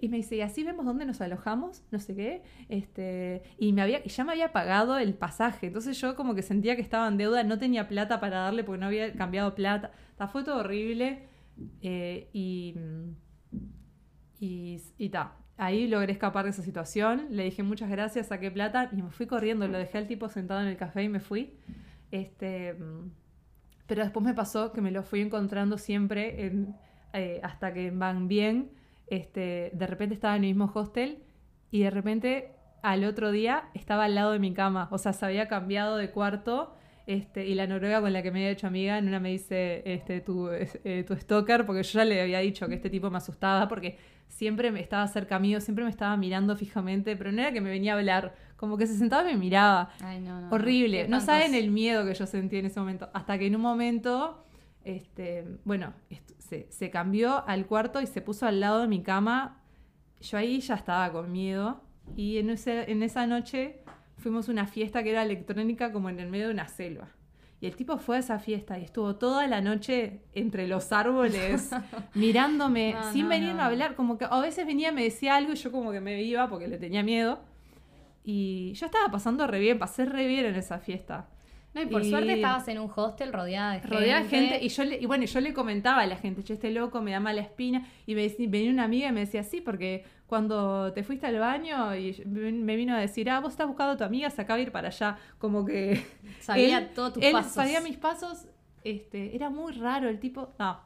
y me dice, y así vemos dónde nos alojamos, no sé qué. Este, y, me había, y ya me había pagado el pasaje. Entonces yo como que sentía que estaba en deuda, no tenía plata para darle porque no había cambiado plata. Ta, fue todo horrible. eh, y y, ta. Ahí logré escapar de esa situación. Le dije muchas gracias, saqué plata y me fui corriendo. Lo dejé al tipo sentado en el café y me fui. Este, mm, pero después me pasó que me lo fui encontrando siempre eh, hasta que van bien. Este, de repente estaba en el mismo hostel y de repente al otro día estaba al lado de mi cama. O sea, se había cambiado de cuarto. Este, y la noruega con la que me había hecho amiga, en una me dice este, tu, eh, tu porque yo ya le había dicho que este tipo me asustaba, porque siempre me estaba cerca mío, siempre me estaba mirando fijamente, pero no era que me venía a hablar, como que se sentaba y me miraba. Ay, no, no, Horrible. No saben el miedo que yo sentí en ese momento. Hasta que en un momento, este, bueno, se, se cambió al cuarto y se puso al lado de mi cama. Yo ahí ya estaba con miedo. Y en, ese- en esa noche fuimos a una fiesta que era electrónica como en el medio de una selva. Y el tipo fue a esa fiesta y estuvo toda la noche entre los árboles mirándome No, sin no, venirme no. a hablar. Como que a veces venía, me decía algo y yo como que me iba porque le tenía miedo. Y yo estaba pasando re bien, pasé re bien en esa fiesta. No, y por Y- suerte estabas en un hostel rodeada de gente. Rodeada de gente y yo le, y bueno, yo le comentaba a la gente, che, este loco me da mala espina y me venía una amiga y me decía, sí, porque cuando te fuiste al baño y me vino a decir, ah, vos estás buscando a tu amiga, se acaba de ir para allá, como que Sabía todos tus él pasos. sabía mis pasos, este, era muy raro el tipo, no,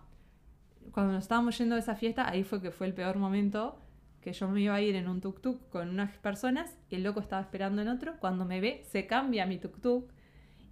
cuando nos estábamos yendo de esa fiesta, ahí fue que fue el peor momento, que yo me iba a ir en un tuk-tuk con unas personas y el loco estaba esperando en otro, cuando me ve, se cambia mi tuk-tuk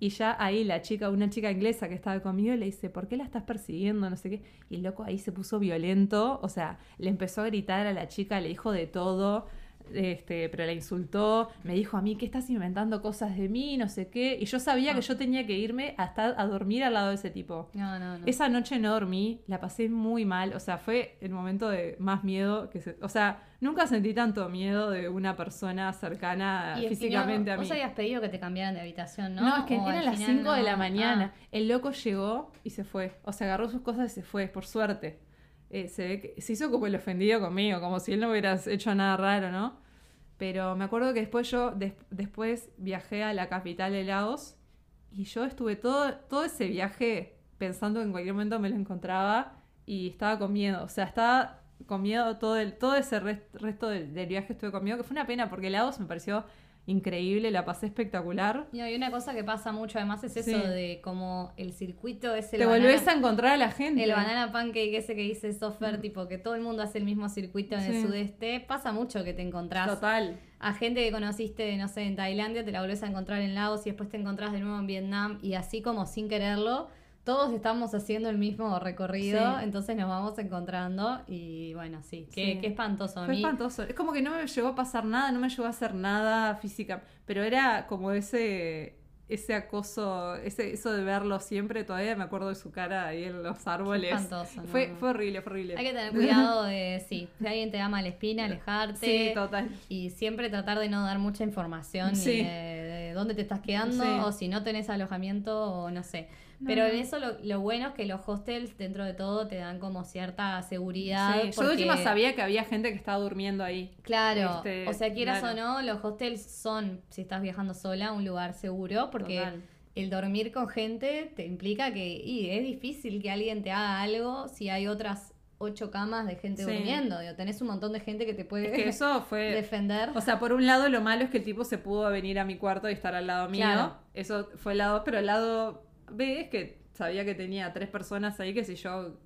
y ya ahí la chica, una chica inglesa que estaba conmigo, le dice, ¿por qué la estás persiguiendo? No sé qué. Y el loco ahí se puso violento, o sea, le empezó a gritar a la chica, le dijo de todo, este, pero la insultó, me dijo a mí que estás inventando cosas de mí, no sé qué. Y yo sabía Ah. que yo tenía que irme hasta a dormir al lado de ese tipo. No, no, no. Esa noche no dormí, la pasé muy mal, o sea, fue el momento de más miedo que se, o sea, nunca sentí tanto miedo de una persona cercana Y, físicamente a mí. Vos habías pedido que te cambiaran de habitación, ¿no? No, es que O eran las final 5 de la mañana. Ah. El loco llegó y se fue. O sea, agarró sus cosas y se fue, por suerte. Eh, se, ve que- se hizo como el ofendido conmigo, como si él no hubiera hecho nada raro, ¿no? Pero me acuerdo que después yo, des- después viajé a la capital de Laos y yo estuve todo, todo ese viaje pensando que en cualquier momento me lo encontraba y estaba con miedo. O sea, estaba con miedo todo, el, todo ese rest- resto del, viaje estuve con que fue una pena porque Laos me pareció increíble, la pasé espectacular. No, y una cosa que pasa mucho además es eso Sí. de como el circuito es el Te banana- volvés a encontrar a la gente. El banana pancake ese que dice Sofer, tipo que todo el mundo hace el mismo circuito en el sudeste, pasa mucho que te encontrás Total. a gente que conociste, no sé, en Tailandia, te la volvés a encontrar en Laos y después te encontrás de nuevo en Vietnam y así como sin quererlo, todos estamos haciendo el mismo recorrido, Sí. entonces nos vamos encontrando y bueno, sí, qué, Sí. qué espantoso a Fue mí. espantoso. Es como que no me llegó a pasar nada, no me llegó a hacer nada física. Pero era como ese ese acoso, ese, eso de verlo siempre, todavía me acuerdo de su cara ahí en los árboles. espantoso, no, fue, fue horrible, fue horrible. Hay que tener cuidado de, sí, si alguien te da mala espina, alejarte. Sí, total. Y siempre tratar de no dar mucha información Sí. de, de dónde te estás quedando Sí. o si no tenés alojamiento o no sé. No, Pero en eso lo, lo bueno es que los hostels dentro de todo te dan como cierta seguridad. Sí, Yo de última sabía que había gente que estaba durmiendo ahí. Claro, Este, o sea, quieras claro. o no, los hostels son, si estás viajando sola, un lugar seguro porque Total. el dormir con gente te implica que y es difícil que alguien te haga algo si hay otras ocho camas de gente Sí. durmiendo. Digo, tenés un montón de gente que te puede Es que eso fue... defender. O sea, por un lado lo malo es que el tipo se pudo venir a mi cuarto y estar al lado mío. Claro. Eso fue el lado, pero el lado B es que sabía que tenía tres personas ahí que si yo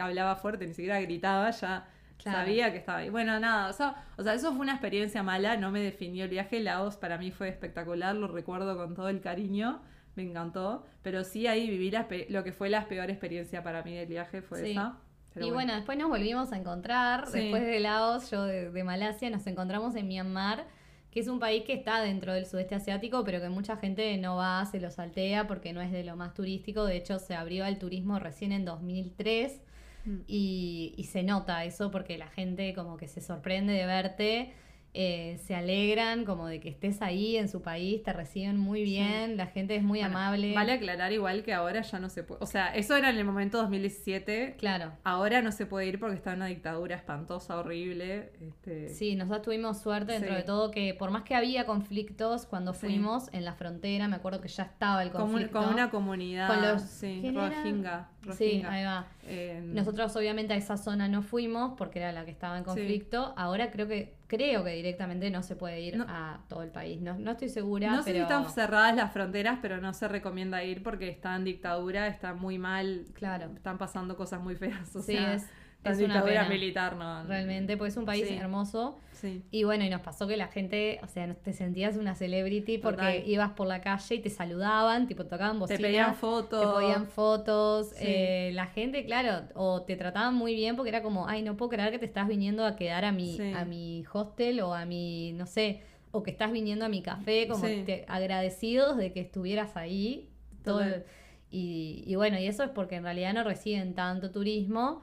hablaba fuerte, ni siquiera gritaba, ya Claro. sabía que estaba ahí. Bueno, nada, o sea, o sea, eso fue una experiencia mala, no me definió el viaje. Laos para mí fue espectacular, lo recuerdo con todo el cariño, me encantó. Pero sí ahí viví la lo que fue la peor experiencia para mí del viaje, fue Sí. esa. Pero y bueno. después nos volvimos a encontrar. Sí. Después de Laos, yo de, de Malasia, nos encontramos en Myanmar, que es un país que está dentro del sudeste asiático, pero que mucha gente no va, se lo saltea porque no es de lo más turístico. De hecho, se abrió al turismo recién en 2003 Mm. y, y se nota eso porque la gente como que se sorprende de verte. Eh, se alegran como de que estés ahí en su país, te reciben muy bien, la gente es muy Bueno, amable. Vale aclarar igual que ahora ya no se puede. O sea, eso era en el momento 2017. Claro. Ahora no se puede ir porque está en una dictadura espantosa, horrible. Este, Sí, nosotros tuvimos suerte dentro Sí. de todo que por más que había conflictos cuando Sí. fuimos en la frontera, me acuerdo que ya estaba el conflicto. como una comunidad. Con los- sí. Rohingya. Sí, ahí va. Eh, Nosotros obviamente a esa zona no fuimos porque era la que estaba en conflicto. Ahora creo que creo que directamente no se puede ir No. a todo el país. No, no estoy segura, No sé si están cerradas las fronteras, pero no se recomienda ir porque está en dictadura, está muy mal. Claro. Están pasando cosas muy feas. O sí, sea, es, es una pena, militar, ¿no? realmente, porque es un país Sí. hermoso. Sí. Y bueno, y nos pasó que la gente, o sea, te sentías una celebrity porque Total. ibas por la calle y te saludaban, tipo tocaban Te bocina. pedían fotos. Te podían fotos. Sí. eh, la gente, claro, o te trataban muy bien porque era como, ay, no puedo creer que te estás viniendo a quedar a mi, a mi hostel o a mi, no sé, o que estás viniendo a mi café, como te- agradecidos de que estuvieras ahí. Todo y, y bueno, y eso es porque en realidad no reciben tanto turismo,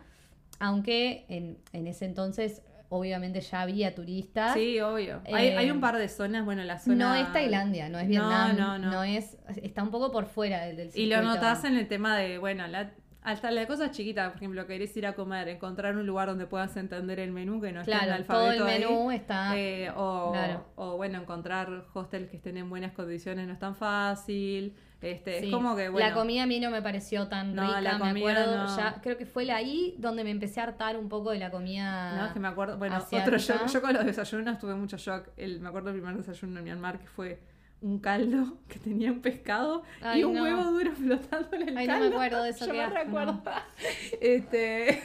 aunque en, en ese entonces obviamente ya había turistas. Sí, obvio. hay, Eh, hay un par de zonas, bueno, la zona... No es Tailandia, no es No, Vietnam, no, no. es, está un poco por fuera del, del Y lo notas en el tema de, bueno, la, hasta la cosa chiquita, por ejemplo, querés ir a comer, encontrar un lugar donde puedas entender el menú que no esté en Claro, alfabeto todo el ahí. menú está... Eh, o, Claro. o bueno, encontrar hostels que estén en buenas condiciones no es tan fácil. Este, Sí. Es como que, bueno, La comida a mí no me pareció tan No, rica, la me acuerdo. no. Ya, creo que fue ahí donde me empecé a hartar un poco de la comida. no, es que me acuerdo, bueno, asiática. otro shock, yo con los desayunos tuve mucho shock. El, me acuerdo el primer desayuno en Myanmar que fue un caldo que tenía un pescado Ay, y un no. huevo duro flotando en el Ay, no me caldo. acuerdo de eso, Yo me recuerdo. Este,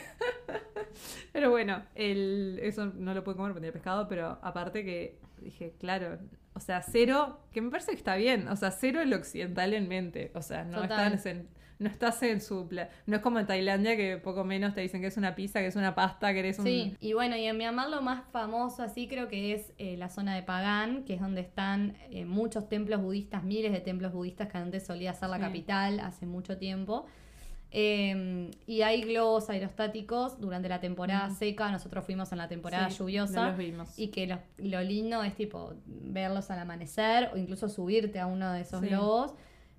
pero bueno, el, eso no lo pude comer porque tenía pescado, pero aparte que dije, claro, o sea, cero, que me parece que está bien, o sea, cero el occidental en mente, o sea, no Total. estás en, no estás en su no es como en Tailandia que poco menos te dicen que es una pizza, que es una pasta, que eres un Sí, y bueno, y en Myanmar lo más famoso así creo que es eh, la zona de Pagan, que es donde están eh, muchos templos budistas, miles de templos budistas que antes solía ser la Sí. capital hace mucho tiempo. Eh, y hay globos aerostáticos durante la temporada Mm. seca, nosotros fuimos en la temporada Sí, lluviosa. no los vimos. Y que lo, lo lindo es tipo verlos al amanecer o incluso subirte a uno de esos Sí. globos.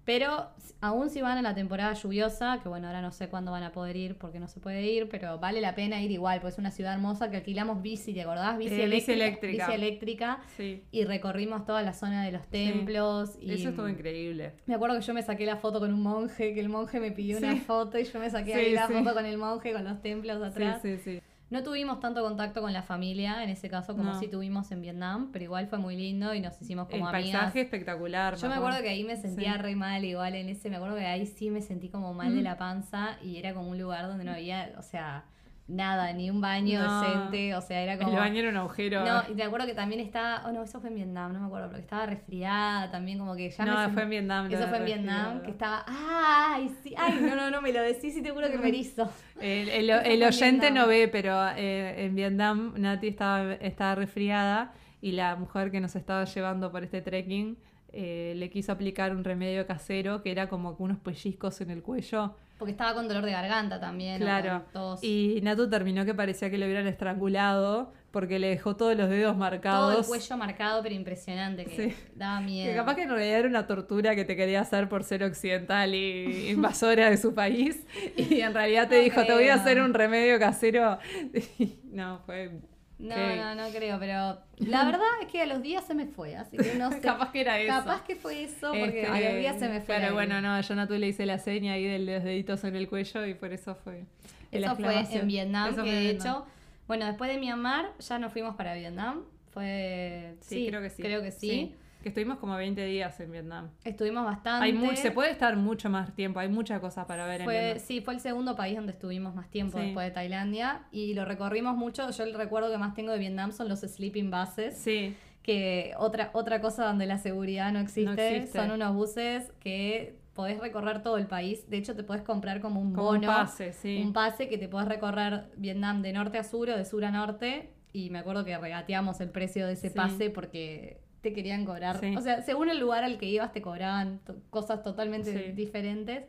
Pero aún si van a la temporada lluviosa, que bueno, ahora no sé cuándo van a poder ir porque no se puede ir, pero vale la pena ir igual, porque es una ciudad hermosa que alquilamos bici, ¿te acordás? Bici, Eh, eléctrica, eléctrica. bici eléctrica. Sí. Y recorrimos toda la zona de los templos. Y Eso estuvo increíble. Me acuerdo que yo me saqué la foto con un monje, que el monje me pidió una Sí. foto y yo me saqué Sí, ahí la sí. foto con el monje, con los templos Sí, atrás. sí, sí. No tuvimos tanto contacto con la familia en ese caso como No. sí tuvimos en Vietnam, pero igual fue muy lindo y nos hicimos como el amigas. paisaje espectacular. Yo me acuerdo que ahí me sentía Sí. re mal igual en ese, me acuerdo que ahí sí me sentí como mal de la panza y era como un lugar donde no había, o sea, nada, ni un baño No. decente, o sea, era como... El baño era un agujero. No, y te acuerdo que también estaba, oh no, eso fue en Vietnam, no me acuerdo, pero que estaba resfriada también, como que ya me No, sent- fue en Vietnam. Eso fue en Vietnam, que estaba, ay, sí, ay, no, no, no, me lo decís y te juro que me erizo. El, el- el en oyente no ve, pero eh, en Vietnam Nati estaba, estaba resfriada y la mujer que nos estaba llevando por este trekking eh, le quiso aplicar un remedio casero que era como unos pellizcos en el cuello. Porque estaba con dolor de garganta también. Claro. tos. Y Natu terminó que parecía que le hubieran estrangulado porque le dejó todos los dedos todo marcados. el cuello marcado, pero impresionante, que Sí. daba miedo. Que capaz que en realidad era una tortura que te quería hacer por ser occidental y invasora de su país. Y en realidad te No dijo, te voy a hacer un remedio casero. Y no, fue. No, no, no creo, pero la verdad es que a los días se me fue, así que no sé. Capaz que era eso. Capaz que fue eso, porque Este, a los días se me fue. Pero bueno, no, yo a tú le hice la seña ahí de los deditos en el cuello y por eso fue. Eso fue en Vietnam, Eso que de Vietnam. hecho, bueno, después de Myanmar ya nos fuimos para Vietnam. Fue. Sí, creo que sí. Creo que sí. Que estuvimos como 20 días en Vietnam. Estuvimos bastante. Hay se puede estar mucho más tiempo, hay muchas cosas para ver en Vietnam. sí, fue el segundo país donde estuvimos más tiempo Sí. después de Tailandia y lo recorrimos mucho. Yo el recuerdo que más tengo de Vietnam son los sleeping buses. Sí, que otra, otra cosa donde la seguridad no existe, existe. son unos buses que podés recorrer todo el país. De hecho, te podés comprar como un Como un bono, pase, sí. un pase que te podés recorrer Vietnam de norte a sur o de sur a norte. Y me acuerdo que regateamos el precio de ese Sí. pase porque te querían cobrar. Sí. O sea, según el lugar al que ibas, te cobraban to- cosas totalmente Sí. diferentes.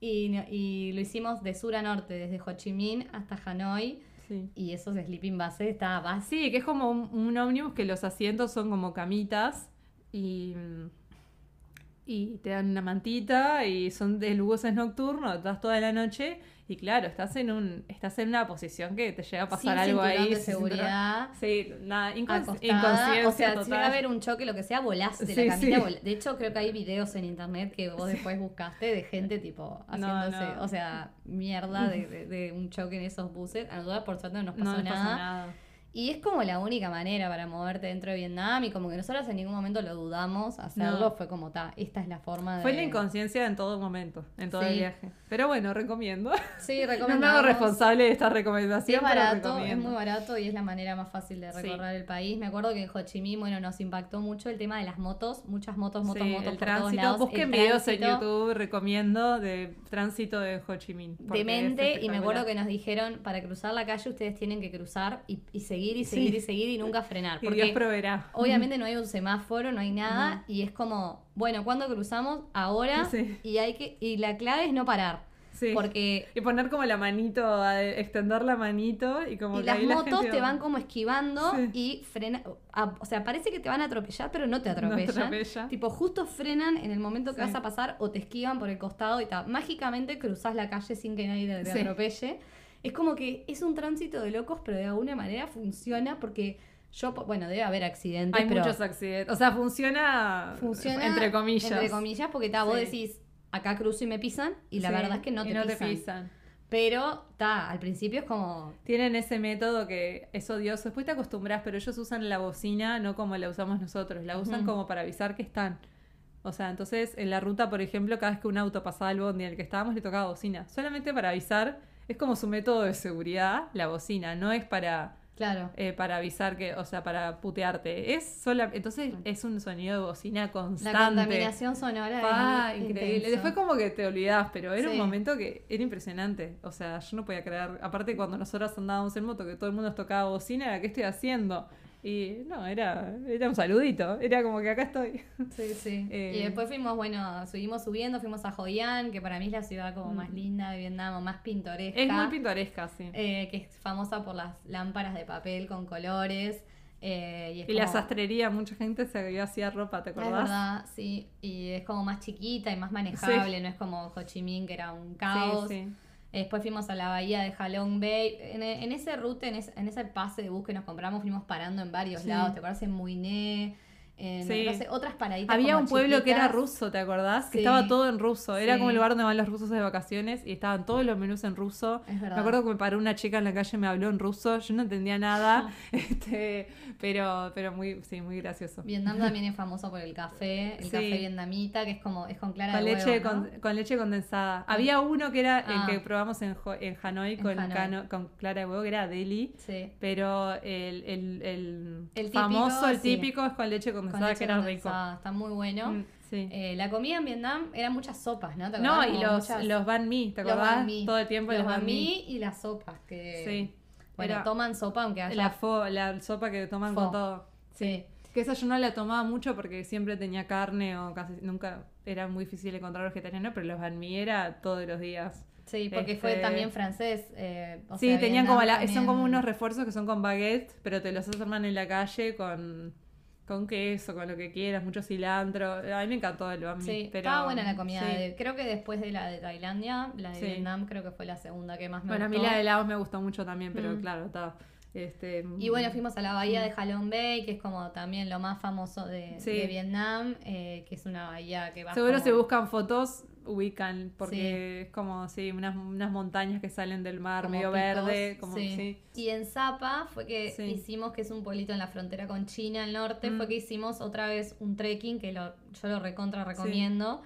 Y, lo hicimos de sur a norte, desde Ho Chi Minh hasta Hanoi. Sí. Y esos sleeping buses estaba. Sí, que es como un, un ómnibus que los asientos son como camitas y, y te dan una mantita y son de luces nocturnos, estás toda la noche y claro, estás en un estás en una posición que te llega a pasar Sin algo ahí. de seguridad. Sí, nada, inconsciencia O sea, si total. llega a haber un choque, lo que sea, volás de Sí, la camita. sí. De hecho, creo que hay videos en internet que vos después buscaste de gente tipo haciéndose, no. o sea, mierda de, de- de un choque en esos buses. A nosotros por suerte no nos pasó, no nada. pasa nada. Y es como la única manera para moverte dentro de Vietnam y como que nosotros en ningún momento lo dudamos hacerlo. No. Fue como, ta, esta es la forma de... Fue la inconsciencia en todo momento, en todo el Sí. viaje. Pero bueno, recomiendo. Sí, No me hago responsable de esta Sí, recomendación. es barato, es recomiendo. muy barato y es la manera más fácil de Sí. recorrer el país. Me acuerdo que en Ho Chi Minh, bueno, nos impactó mucho el tema de las motos, muchas motos, motos, Sí, motos el por todos tránsito. lados. Busquen el videos en tránsito YouTube, recomiendo, de tránsito de Ho Chi Minh. Demente, y me acuerdo que nos dijeron, para cruzar la calle ustedes tienen que cruzar y, y seguir y Sí. seguir y seguir y nunca frenar. Y Porque Dios proveerá. obviamente no hay un semáforo, no hay nada, No. y es como, bueno, ¿cuándo cruzamos? Ahora, Sí. y hay que, y la clave es no parar. Sí. Porque Y poner como la manito, extender la manito y como y que las la motos gente te va- van como esquivando Sí. y frena a- o sea, parece que te van a atropellar, pero no te No atropellan. atropella. Tipo, justo frenan en el momento que Sí. vas a pasar o te esquivan por el costado y ta, mágicamente cruzas la calle sin que nadie te, atropelle. Es como que es un tránsito de locos, pero de alguna manera funciona porque yo, bueno, debe haber accidentes, Hay pero muchos accidentes. O sea, funciona, funciona entre comillas. Entre comillas, porque ta, vos Sí. decís, acá cruzo y me pisan, y la Sí, verdad es que no te pisan. Pero, ta, al principio es como, Tienen ese método que es odioso. Después te acostumbras, pero ellos usan la bocina no como la usamos nosotros. La usan como para avisar que están. O sea, entonces en la ruta, por ejemplo, cada vez que un auto pasaba al bondi en el que estábamos, le tocaba bocina. Solamente para avisar. Es como su método de seguridad, la bocina. No es para, claro. eh, para avisar que, o sea, para putearte. Es sola, entonces es un sonido de bocina La constante. contaminación sonora es increíble. intenso. Después como que te olvidás, pero era Sí. un momento que era impresionante. O sea, yo no podía creer. Aparte cuando nosotros andábamos en moto, que todo el mundo tocaba bocina, era ¿qué estoy haciendo? Y no, era, era un saludito. Era como que acá estoy. Sí, sí. Eh, y después fuimos, bueno, seguimos subiendo, fuimos a Hoi An, que para mí es la ciudad como más linda de Vietnam, o más pintoresca. Mm. Es muy pintoresca, sí. eh, que es famosa por las lámparas de papel con colores. eh, y es y la como- sastrería, mucha gente se hacía ropa, ¿te Es acordás? verdad, sí. Y es como más chiquita y más manejable, no es como Ho Chi Minh, que era un caos. Sí, sí. Después fuimos a la bahía de Halong Bay. En, en ese route, en, ese- en ese pase de bus que nos compramos, fuimos parando en varios Sí. lados. ¿Te acuerdas? En Muiné, en Sí. no sé, otras paraditas. Había como un pueblo que era ruso, ¿te acordás? Que estaba todo en ruso. Era Sí. como el lugar donde van los rusos de vacaciones y estaban todos los menús en ruso. Es verdad. Me acuerdo que me paró una chica en la calle y me habló en ruso. Yo no entendía nada, este, pero, pero muy, sí, muy gracioso. Vietnam también es famoso por el café, el café vietnamita, que es como, es con clara Con de leche, huevo, ¿no? con, con leche condensada. Había uno que era Ah. el que probamos en, en Hanoi, En con, Hanoi. cano- con clara de huevo, que era deli. Sí. Pero el, el, el, El típico, famoso, el típico es con leche Con leche que era rico. Está muy bueno. Mm, sí. Eh, la comida en Vietnam eran muchas sopas, ¿no? ¿Te no, y los, muchas- los banh mi, ¿te acordás? Todo el tiempo los los banh mi. y las sopas que Sí. bueno Era toman sopa aunque haya La, fo, la sopa que toman Fo. con todo. sí Que esa yo no la tomaba mucho porque siempre tenía carne o casi nunca era muy difícil encontrar vegetariano, pero los banh mi era todos los días. sí porque fue Este- también francés eh, o sí, sea, tenían Vietnam como la, también- son como unos refuerzos que son con baguette, pero te los arman en la calle con, con queso, con lo que quieras, mucho cilantro. A mí me encantó el banh mi. sí pero, estaba buena la comida sí. de- creo que después de la de Tailandia la de Sí. Vietnam creo que fue la segunda que más me Bueno, a mí gustó la de Laos me gustó mucho también, pero Mm. claro, está. Este, y bueno, fuimos a la bahía de Halong Bay, que es como también lo más famoso de, Sí. de Vietnam, eh, que es una bahía que va Seguro como- si buscan fotos, ubican, porque Sí. es como, sí, unas, unas montañas que salen del mar, como medio picos, verde, como, sí. sí. Y en Zapa fue que hicimos, que es un pueblito en la frontera con China al norte, Mm. fue que hicimos otra vez un trekking que lo, yo lo recontra recomiendo.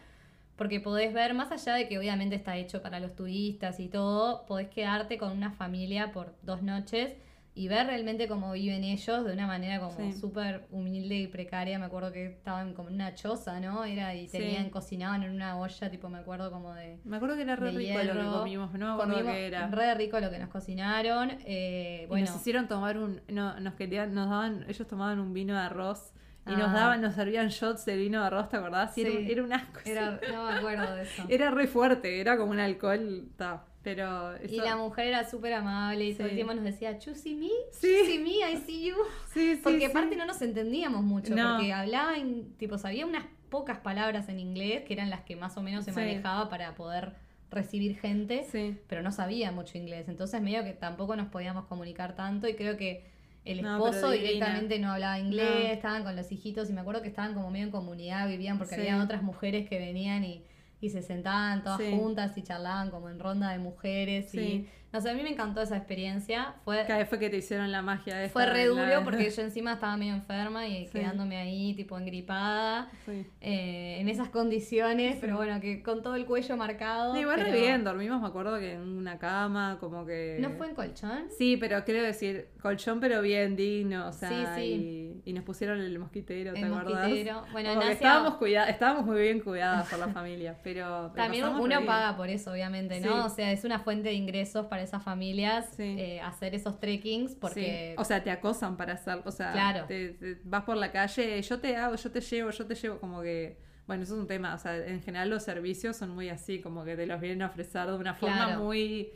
Porque podés ver, más allá de que obviamente está hecho para los turistas y todo, podés quedarte con una familia por dos noches y ver realmente cómo viven ellos de una manera como Sí. súper humilde y precaria. Me acuerdo que estaban como en una choza, ¿no? Era y Sí. tenían, cocinaban en una olla, tipo, me acuerdo como de... Me acuerdo que era re rico lo que comimos, no me acuerdo Comimos qué era. Re rico lo que nos cocinaron. eh, Y bueno, nos hicieron tomar un. No, nos querían, nos daban, ellos tomaban un vino de arroz y Ah. nos daban, nos servían shots de vino de arroz, ¿te acordás? Y era, un- Sí. era un asco. era, no me acuerdo de eso. Era re fuerte, era como un alcohol, ta, pero eso- Y la mujer era súper amable y todo el tiempo nos decía, Choosy me, Sí. choosy me, I see you. sí, sí, Porque aparte no nos entendíamos mucho, No. porque hablaba, en, tipo, sabía unas pocas palabras en inglés que eran las que más o menos se manejaba para poder recibir gente, Sí. pero no sabía mucho inglés. Entonces medio que tampoco nos podíamos comunicar tanto y creo que el esposo directamente no hablaba inglés, No. estaban con los hijitos y me acuerdo que estaban como medio en comunidad, vivían porque había otras mujeres que venían y, y se sentaban todas Sí. juntas y charlaban como en ronda de mujeres y Sí. no sé, a mí me encantó esa experiencia. Fue Que ahí fue que te hicieron la magia esta fue re de duro porque yo encima estaba medio enferma y Sí. quedándome ahí, tipo engripada, Sí. eh, en esas condiciones, pero bueno, que con todo el cuello marcado. Igual re pero- bien, dormimos, me acuerdo que en una cama, como que... ¿No fue en colchón? Sí, pero quiero decir, colchón pero bien digno, o sea, Sí, sí. Y, y nos pusieron el mosquitero, ¿te El acordás? mosquitero. Bueno, en Asia- estábamos, cuida- estábamos muy bien cuidadas por la familia, pero... También uno paga por eso, obviamente, ¿no? Sí. O sea, es una fuente de ingresos para esas familias Sí. eh, hacer esos trekkings porque... O sea, te acosan para hacer, o sea, Claro. te- te- vas por la calle, yo te hago, yo te llevo, yo te llevo, como que, bueno, eso es un tema, o sea, en general los servicios son muy así, como que te los vienen a ofrecer de una forma Claro. muy,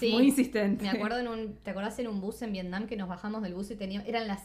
Sí. muy insistente. Me acuerdo en un, ¿te acordás en un bus en Vietnam que nos bajamos del bus y teníamos, eran las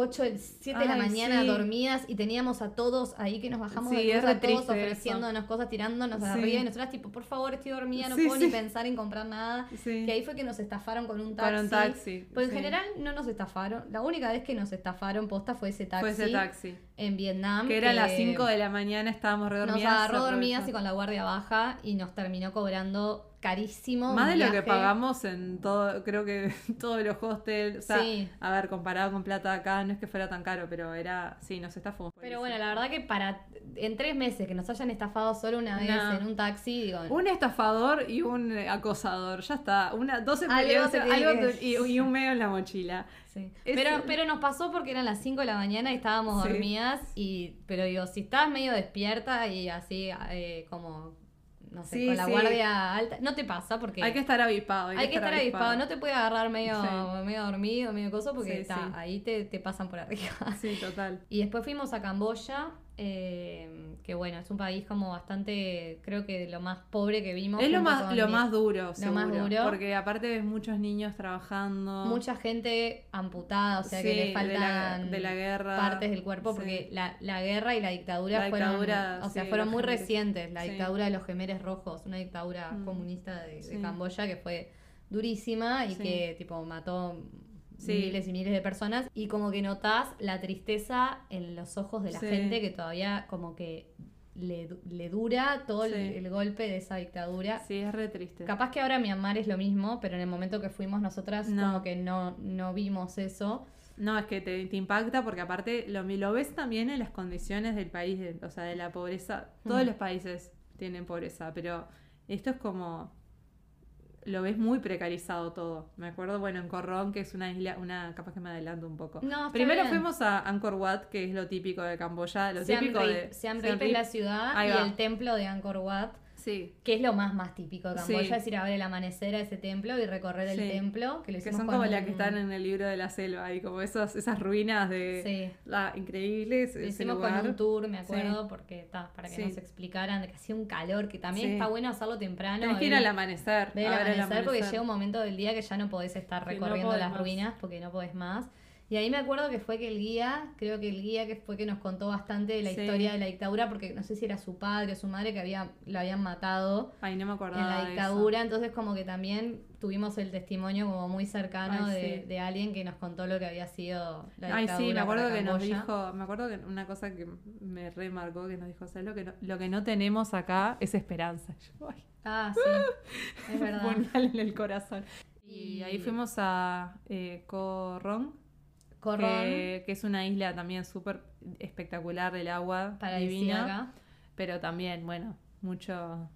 8, 7 de la mañana sí. dormidas y teníamos a todos ahí que nos bajamos Sí, re a todos eso. ofreciéndonos cosas, tirándonos Sí. arriba y nosotras tipo, por favor, estoy dormida, no puedo ni pensar en comprar nada. Que ahí fue que nos estafaron con un taxi. Con un taxi, Pues en general no nos estafaron. La única vez que nos estafaron posta fue ese taxi. Fue ese taxi. En Vietnam. Que era a las 5 de la mañana, estábamos Nos redormidas. agarró dormidas y con la guardia baja y nos terminó cobrando carísimo. Más de lo que pagamos en todo, creo que todos los hostels. O sea, Sí. a ver, comparado con plata acá, no es que fuera tan caro, pero era, sí, nos por Pero bueno, la verdad que para en tres meses que nos hayan estafado solo una vez No. en un taxi, digo, Un estafador y un eh, acosador, ya está. Una, dos experiencias, y, y un medio en la mochila. sí. Es- pero, pero nos pasó porque eran las 5 de la mañana y estábamos Sí. dormidas y pero digo, si estás medio despierta y así eh, como no sé, Sí, con la sí. guardia alta, no te pasa porque Hay que estar avispado. hay que estar avispado, no te puede agarrar medio, Sí. medio dormido, medio coso, porque está, ahí te, te pasan por arriba. Sí, total. Y después fuimos a Camboya, eh, que bueno, es un país como bastante, creo que lo más pobre que vimos. Es lo más, lo mi- más duro, lo más duro. Porque aparte ves muchos niños trabajando. Mucha gente amputada, o sea que le de la- faltan de la guerra. partes del cuerpo, Sí. porque la, la guerra y la dictadura La fueron, dictadura, o sea, sí, fueron muy gemeres. recientes. La dictadura de los gemeres rojos, una dictadura Mm. comunista de. Camboya que fue durísima y que tipo mató Sí. miles y miles de personas y como que notás la tristeza en los ojos de la Sí. gente que todavía como que le, le dura todo el, golpe de esa dictadura. Sí, es re triste. Capaz que ahora Myanmar es lo mismo, pero en el momento que fuimos nosotras No. como que no, no vimos eso. No, es que te, te impacta porque aparte lo, lo ves también en las condiciones del país, de- o sea, de la pobreza. Todos Mm. los países tienen pobreza, pero esto es como... Lo ves muy precarizado todo. Me acuerdo, bueno, en Corrón, que es una isla, una capaz que me adelanto un poco. No, está Primero bien. fuimos a Angkor Wat, que es lo típico de Camboya, lo típico de es la ciudad y el templo de Angkor Wat, Sí, que es lo más más típico de Camboya, Sí. es ir a ver el amanecer a ese templo y recorrer el Sí. templo, que lo que son como las un- que están en el libro de la selva, y como esos, esas ruinas de... Sí. La, increíbles, Lo hicimos lugar. con un tour, me acuerdo, porque ta, para que nos explicaran que hacía un calor, que también está bueno hacerlo temprano. Tenés que ir al amanecer. ver el amanecer, porque llega un momento del día que ya no podés estar no recorriendo podés las más. ruinas porque no podés más. Y ahí me acuerdo que fue que el guía, creo que el guía que fue que nos contó bastante de la Sí. historia de la dictadura, porque no sé si era su padre o su madre que había, lo habían matado Ay, no me en la dictadura, entonces como que también tuvimos el testimonio como muy cercano Ay, de, sí. de alguien que nos contó lo que había sido la eso. Ay, dictadura. sí, me acuerdo que nos dijo, me acuerdo que una cosa que me remarcó que nos dijo, ¿sabes lo que no, lo que no tenemos acá es esperanza? Yo, Ah, sí, es verdad. en el corazón. Y, ahí fuimos a eh, Korong, Corrón, que, que es una isla también súper espectacular, el agua divina. Pero también, bueno, mucho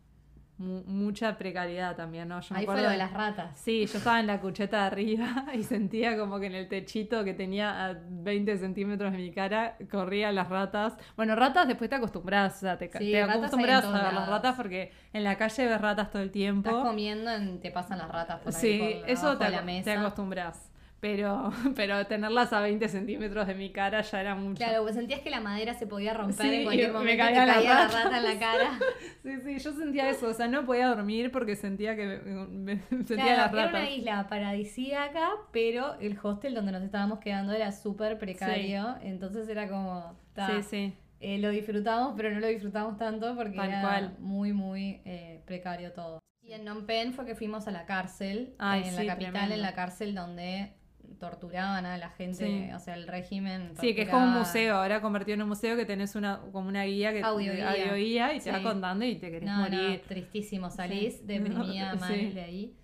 mu- mucha precariedad también, ¿no? Yo me Ahí fue lo de las ratas. Sí, yo estaba en la cucheta de arriba y sentía como que en el techito que tenía a 20 centímetros de mi cara corrían las ratas. Bueno, ratas después te acostumbras, o sea, te, Sí, acostumbras a ver las ratas porque en la calle ves ratas todo el tiempo. Estás comiendo y te pasan las ratas por ahí Sí, por eso te, la mesa. te acostumbras. Pero, pero tenerlas a 20 centímetros de mi cara ya era mucho. Claro, pues sentías que la madera se podía romper Sí, en cualquier me momento. caía te la caía la rata. rata en la cara. Sí, sí, yo sentía eso. O sea, no podía dormir porque sentía que me, me- sentía Claro, las era ratas. una isla paradisíaca, pero el hostel donde nos estábamos quedando era súper precario. Entonces era como. ta, Sí, sí. eh, lo disfrutamos, pero no lo disfrutamos tanto porque Tal era cual. muy, muy eh, precario todo. Y en Phnom Penh fue que fuimos a la cárcel, Ay, en sí, la capital, tremendo. en la cárcel donde torturaban a la gente, Sí. o sea, el régimen. Sí, que es como un museo, ahora convertido en un museo que tenés una como una guía que Audioguía. audioguía y te va Sí. contando y te querés No, no, morir. tristísimo, salís deprimida mal Sí. de ahí.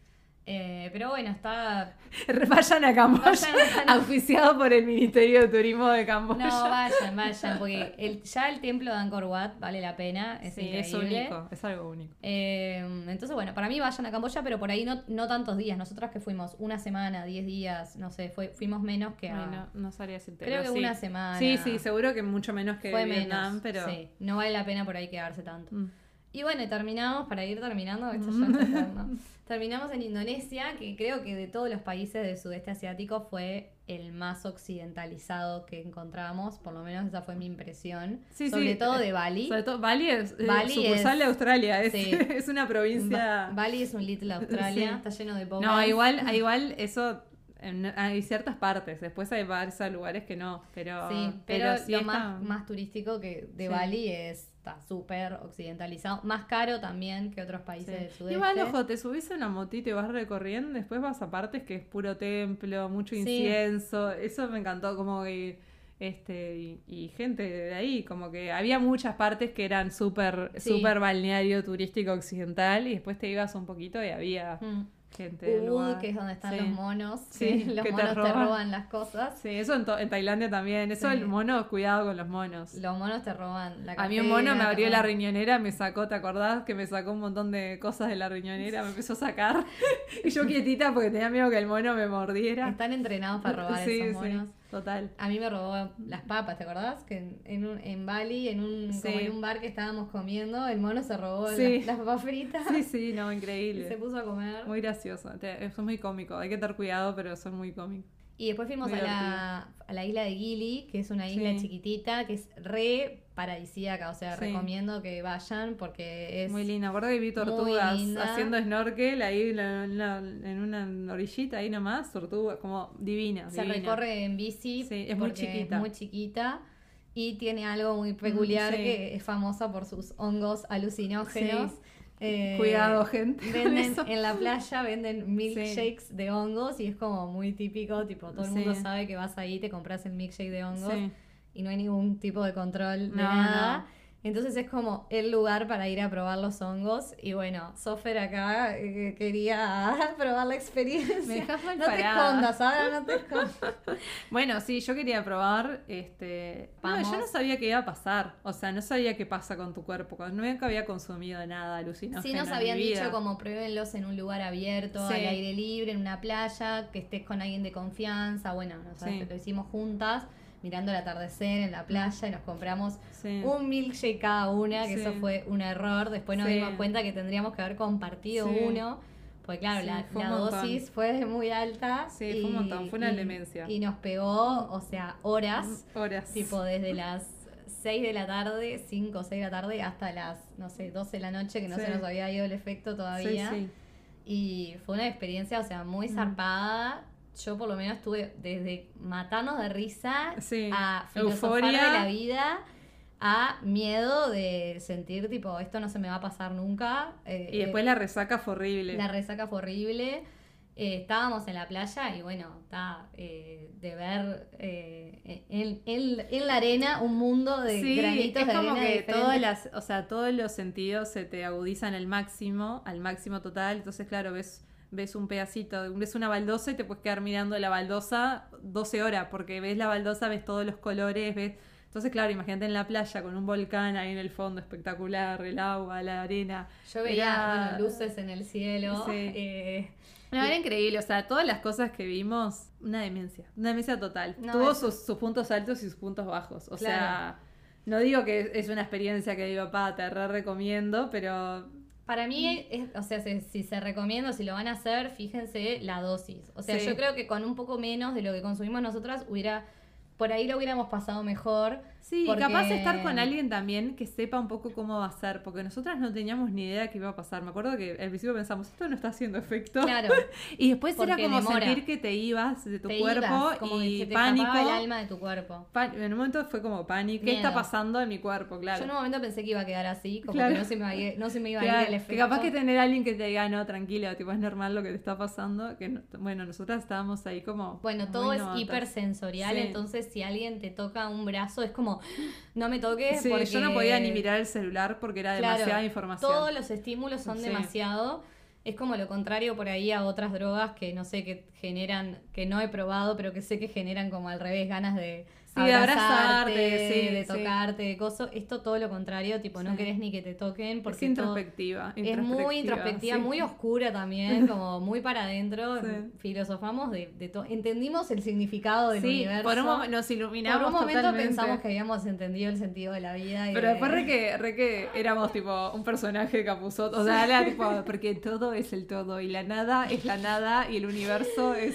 Eh, pero bueno, está... Vayan a Camboya, Vayan auspiciado por el Ministerio de Turismo de Camboya. No, vayan, vayan, porque el, ya el templo de Angkor Wat vale la pena, es sí, es increíble. único, es algo único. Eh, entonces, bueno, para mí vayan a Camboya, pero por ahí no, no tantos días. Nosotras que fuimos una semana, diez días, no sé, fue, fuimos menos que a... No, no sabría decirte. Creo que sí. una semana. Sí, sí, seguro que mucho menos que fue Vietnam, menos, pero... sí, no vale la pena por ahí quedarse tanto. Mm. Y bueno, terminamos, para ir terminando, esto ya es eterno. terminamos en Indonesia, que creo que de todos los países del sudeste asiático fue el más occidentalizado que encontramos, por lo menos esa fue mi impresión. Sí, Sobre sí, todo eh, de Bali. Sobre todo, Bali es eh, Bali sucursal es- de Australia, es, sí. es una provincia... Ba- Bali es un little Australia, está lleno de No, bobas. igual, igual eso en- hay ciertas partes, después hay varios lugares que no, pero Sí, pero, sí lo está- más, más turístico que de Sí. Bali es está súper occidentalizado, más caro también que otros sí. países del sudeste. Igual, ojo, te subís a una motito y vas recorriendo, después vas a partes que es puro templo, mucho Sí. incienso, eso me encantó, como que este y, y gente de ahí, como que había muchas partes que eran súper Sí. súper balneario turístico occidental y después te ibas un poquito y había Mm. Gente del lugar. que es donde están Sí. los monos, Sí, los que monos te roban. roban las cosas. Sí, eso en, en Tailandia también. Eso Sí. el mono, cuidado con los monos. Los monos te roban la A mí un mono me cartera, abrió la riñonera, me sacó, ¿te acordás? Que me sacó un montón de cosas de la riñonera, me empezó a sacar. y yo quietita porque tenía miedo que el mono me mordiera. Están entrenados para robar esos sí, monos. Total. A mí me robó las papas, ¿te acordás? Que en, en, un- en Bali, en un, Sí. como en un bar que estábamos comiendo, el mono se robó Sí. las, las papas fritas Sí, sí, no, y se increíble. puso a comer. Muy gracioso. Eso es muy cómico. Hay que tener cuidado, pero eso es muy cómico. Y después fuimos a la, a la isla de Gili, que es una isla Sí. chiquitita, que es re paradisíaca, o sea, Sí. recomiendo que vayan porque es... Muy linda. Que vi tortugas haciendo snorkel ahí en, una orillita, ahí nomás. Tortugas, como divina. Se divina. recorre en bici. Sí, es muy chiquita. muy chiquita. Y tiene algo muy peculiar Mm, sí. que es famosa por sus hongos alucinógenos. Sí. Eh, Cuidado, gente. Venden en la playa venden milkshakes de hongos y es como muy típico, tipo todo el mundo Sí. sabe que vas ahí, te compras el milkshake de hongos Sí. y no hay ningún tipo de control de nada. no. Entonces es como el lugar para ir a probar los hongos. Y bueno, Sofer acá eh, quería probar la experiencia. Me dejas mal no te escondas, ahora no te escondas. Bueno, sí, yo quería probar, este... No, yo no sabía qué iba a pasar, o sea, no sabía qué pasa con tu cuerpo, nunca había consumido nada alucinógeno Sí, nos en mi habían vida. dicho como pruébenlos en un lugar abierto, Sí. al aire libre, en una playa, que estés con alguien de confianza. Bueno, nosotros Sí. lo hicimos juntas, mirando el atardecer en la playa y nos compramos Sí. un milkshake cada una, que Sí. eso fue un error. Después nos Sí. dimos cuenta que tendríamos que haber compartido uno. Porque claro, la, fue dosis fue muy alta. Sí, fue un montón, fue una y- demencia. Y nos pegó, o sea, horas. Horas. Tipo desde las 6 de la tarde, 5 o 6 de la tarde, hasta las, no sé, 12 de la noche, que no se nos había ido el efecto todavía. sí. Y fue una experiencia, o sea, muy zarpada. Yo por lo menos tuve desde matarnos de risa Sí. a filosofar Euforia. de la vida a miedo de sentir tipo esto no se me va a pasar nunca. Eh, Y después la resaca fue horrible. la resaca fue horrible. Eh, estábamos en la playa y bueno, está eh, de ver eh, en, en- en la arena un mundo de Sí, granitos es de como arena que diferentes. todas las, o sea, todos los sentidos se te agudizan al máximo, al máximo total. Entonces, claro, ves, ves un pedacito, ves una baldosa y te puedes quedar mirando la baldosa 12 horas, porque ves la baldosa, ves todos los colores, ves Entonces, claro, imagínate en la playa con un volcán ahí en el fondo espectacular, el agua, la arena. Yo veía bueno, luces en el cielo. Sí. eh, No, era increíble, o sea, todas las cosas que vimos, una demencia, una demencia total. No, Tuvo es- sus, sus puntos altos y sus puntos bajos. O Claro. sea, no digo que es una experiencia que digo, pa, te re recomiendo, pero Para mí, es- o sea, si, si se recomienda, si lo van a hacer, fíjense la dosis. O sea, Sí. yo creo que con un poco menos de lo que consumimos nosotras, hubiera, por ahí lo hubiéramos pasado mejor. Sí, porque- y capaz de estar con alguien también que sepa un poco cómo va a ser, porque nosotras no teníamos ni idea qué iba a pasar. Me acuerdo que al principio pensamos, esto no está haciendo efecto. Claro. Y después era como demora. sentir que te ibas de tu te cuerpo ibas, como y que te pánico. el alma de tu cuerpo. En un momento fue como pánico. ¿Qué está pasando en mi cuerpo? Claro. Yo en un momento pensé que iba a quedar así, como Claro. que no se me, iba a ir- no se me iba a ir el que efecto. capaz que tener a alguien que te diga, no, tranquila, tipo, es normal lo que te está pasando. Que no- bueno, nosotras estábamos ahí como. Bueno, todo es hipersensorial, Sí. entonces si alguien te toca un brazo es como, no me toques Sí, porque... yo no podía ni mirar el celular porque era Claro, demasiada información. Todos los estímulos son Sí. demasiado. Es como lo contrario por ahí a otras drogas que no sé, que generan, que no he probado, pero que sé que generan como al revés ganas de Sí, de abrazarte, abrazarte, sí, de sí. tocarte, de coso. Esto todo lo contrario, tipo, no Sí. querés ni que te toquen porque es todo- introspectiva. es muy introspectiva, sí. muy oscura también, como muy para adentro. Sí. Filosofamos de, de todo. Entendimos el significado del Sí, universo. por un momento nos iluminamos Por un momento totalmente. pensamos que habíamos entendido el sentido de la vida. y Pero de- después re que, re que éramos tipo un personaje Capuzot. O sea, era tipo, porque todo es el todo y la nada es la nada y el universo es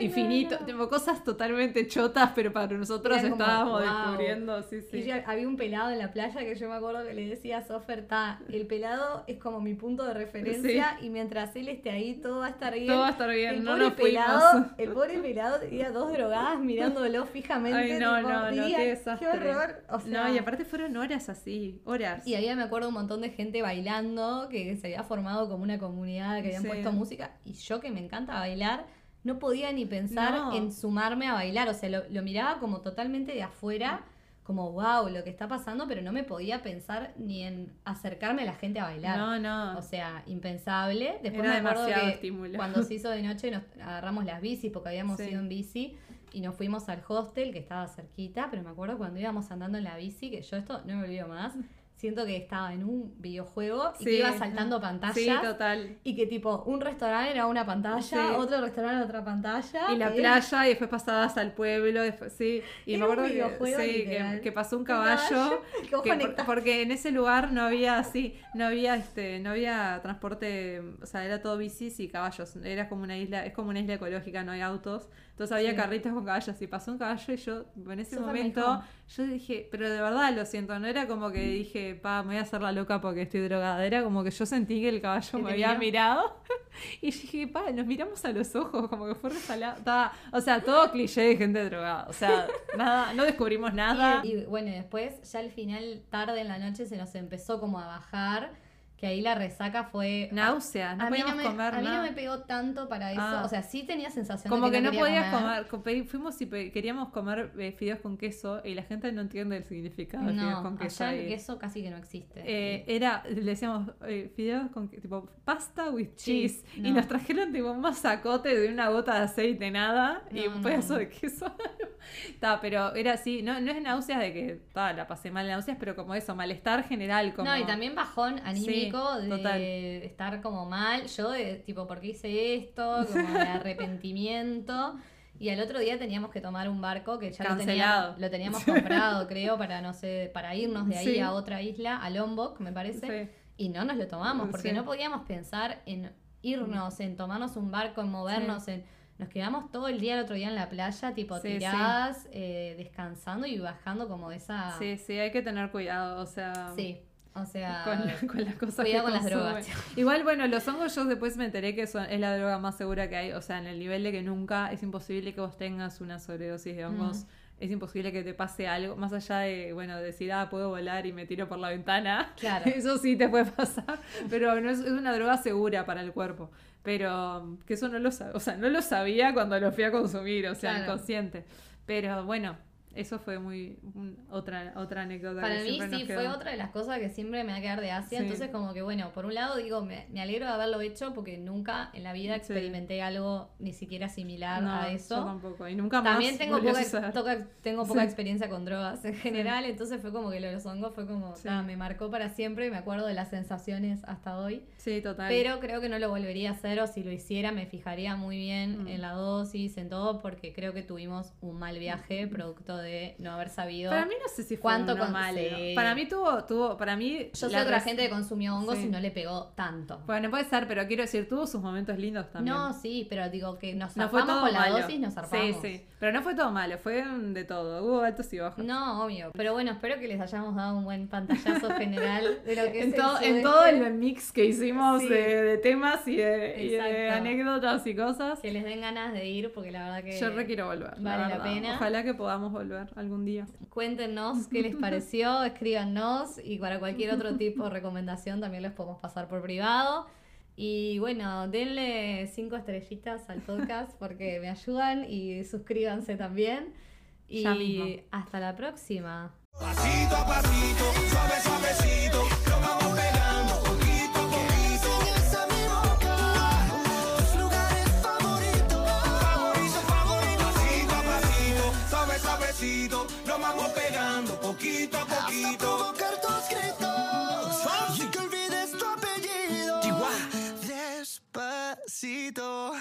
infinito. Tipo, cosas totalmente chotas, pero para nosotros Era como, estábamos wow. descubriendo. Sí, Y ya había un pelado en la playa que yo me acuerdo que le decía a Sofer, el pelado es como mi punto de referencia y mientras él esté ahí todo va a estar bien. Todo va a estar bien, El no nos fuimos. pelado, el pobre pelado tenía dos drogadas mirándolo fijamente. Ay, no, tipo, no, no, diría, qué desastre. horror. O sea, no, y aparte fueron horas así, horas. y había, me acuerdo, un montón de gente bailando, que se había formado como una comunidad, que habían Sí. puesto música. Y yo que me encanta bailar, no podía ni pensar No. en sumarme a bailar. O sea, lo, lo miraba como totalmente de afuera, como wow, lo que está pasando, pero no me podía pensar ni en acercarme a la gente a bailar. No, no. O sea, impensable. Después Era me acuerdo demasiado que estímulo. cuando se hizo de noche nos agarramos las bicis porque habíamos Sí. ido en bici y nos fuimos al hostel que estaba cerquita, pero me acuerdo cuando íbamos andando en la bici, que yo esto no me olvido más, siento que estaba en un videojuego y que iba saltando pantallas. Sí, total. Y que tipo, un restaurante era una pantalla, Sí. otro restaurante era otra pantalla. Y la que era- playa, y después pasabas al pueblo, después, sí. Y Era me acuerdo un que, sí, que, que pasó un Un caballo. que por- porque en ese lugar no había, sí, no había este, no había transporte, o sea, era todo bicis y caballos. Era como una isla, es como una isla ecológica, no hay autos. Entonces había Sí. carritos con caballos y pasó un caballo y yo en ese momento yo dije, pero de verdad lo siento, no era como que dije, pa, me voy a hacer la loca porque estoy drogada, era como que yo sentí que el caballo ¿Que me había mirado y dije, pa, nos miramos a los ojos, como que fue resalado. Estaba- O sea, todo cliché de gente drogada. O sea, nada, no descubrimos nada. Y, y, bueno, después ya al final, tarde en la noche, se nos empezó como a bajar, que ahí la resaca fue... Náusea, no a mí podíamos me, comer a mí no me pegó tanto para eso. Ah. O sea, sí tenía sensación Como de que no quería podías comer. Fuimos y queríamos comer eh, fideos con queso y la gente no entiende el significado de fideos No, con queso. allá el queso casi que no existe. Eh, era, le decíamos eh, fideos con que- tipo pasta with Cheese, cheese. Y no. nos trajeron tipo un masacote de una gota de aceite, nada, y No, un no, pedazo no. de queso. Ta, pero era así, no, no es náuseas de que ta, la pasé mal náuseas, pero como eso, malestar general. Como... No, y también bajón anímico Sí, de total. estar como mal. Yo, de tipo, ¿por qué hice esto? Como de arrepentimiento. Y al otro día teníamos que tomar un barco que ya lo Cancelado. teníamos, lo teníamos comprado, creo, para no sé, para irnos de ahí Sí. a otra isla, a Lombok, me parece. Sí. Y no nos lo tomamos, porque Sí. no podíamos pensar en irnos, en tomarnos un barco, en movernos, en. Nos quedamos todo el día el otro día en la playa, tipo tiradas, eh, descansando y bajando como esa. Sí, sí, hay que tener cuidado, o sea... Sí, O sea, con, con las cosas cuidado que con las drogas. Igual, bueno, los hongos yo después me enteré que son, es la droga más segura que hay. O sea, en el nivel de que nunca es imposible que vos tengas una sobredosis de hongos. Es imposible que te pase algo, más allá de, bueno, decir, ah, puedo volar y me tiro por la ventana. Claro. Eso sí te puede pasar, pero no es, es una droga segura para el cuerpo. Pero que eso no lo sabía, o sea, no lo sabía cuando lo fui a consumir, o sea, Claro. inconsciente. Pero bueno, eso fue muy un- otra, otra anécdota. Para que mí sí fue otra de las cosas que siempre me va a quedar de Asia. Sí. Entonces como que bueno, por un lado digo, me, me alegro de haberlo hecho porque nunca en la vida Sí. experimenté algo ni siquiera similar No, a yo eso. tampoco. Y nunca más. También tengo poca, toca- tengo poca Sí. experiencia con drogas en general, entonces fue como que lo de los hongos fue como, ah, me marcó para siempre y me acuerdo de las sensaciones hasta hoy. Sí, total. Pero creo que no lo volvería a hacer o si lo hiciera me fijaría muy bien Mm. en la dosis, en todo, porque creo que tuvimos un mal viaje producto de no haber sabido. Para mí no sé si fue ¿Cuánto sí. Para mí tuvo, tuvo, para mí. Yo sé la otra gente que consumió hongos Sí. y no le pegó tanto. Bueno, puede ser, pero quiero decir, tuvo sus momentos lindos también. No, sí, pero digo que nos no fue zarpamos todo con la malo. dosis, nos zarpamos. Sí, sí. Pero no fue todo malo, fue de todo. Hubo altos y bajos. No, obvio. Pero bueno, espero que les hayamos dado un buen pantallazo general de lo que En, es todo, en todo el mix que hicimos Sí. de, de temas y de, y de anécdotas y cosas. Que les den ganas de ir, porque la verdad que Yo re quiero volver. vale la pena. Ojalá que podamos volver algún día. cuéntenos qué les pareció, escríbanos y para cualquier otro tipo de recomendación también les podemos pasar por privado. Y bueno, denle cinco estrellitas al podcast porque me ayudan y suscríbanse también. Y Ya mismo. hasta la próxima. Pasito a pasito, suave, suavecito, lo vamos pasito, nos vamos pegando poquito a poquito. Hasta gritos, sin que olvides tu apellido. Despacito.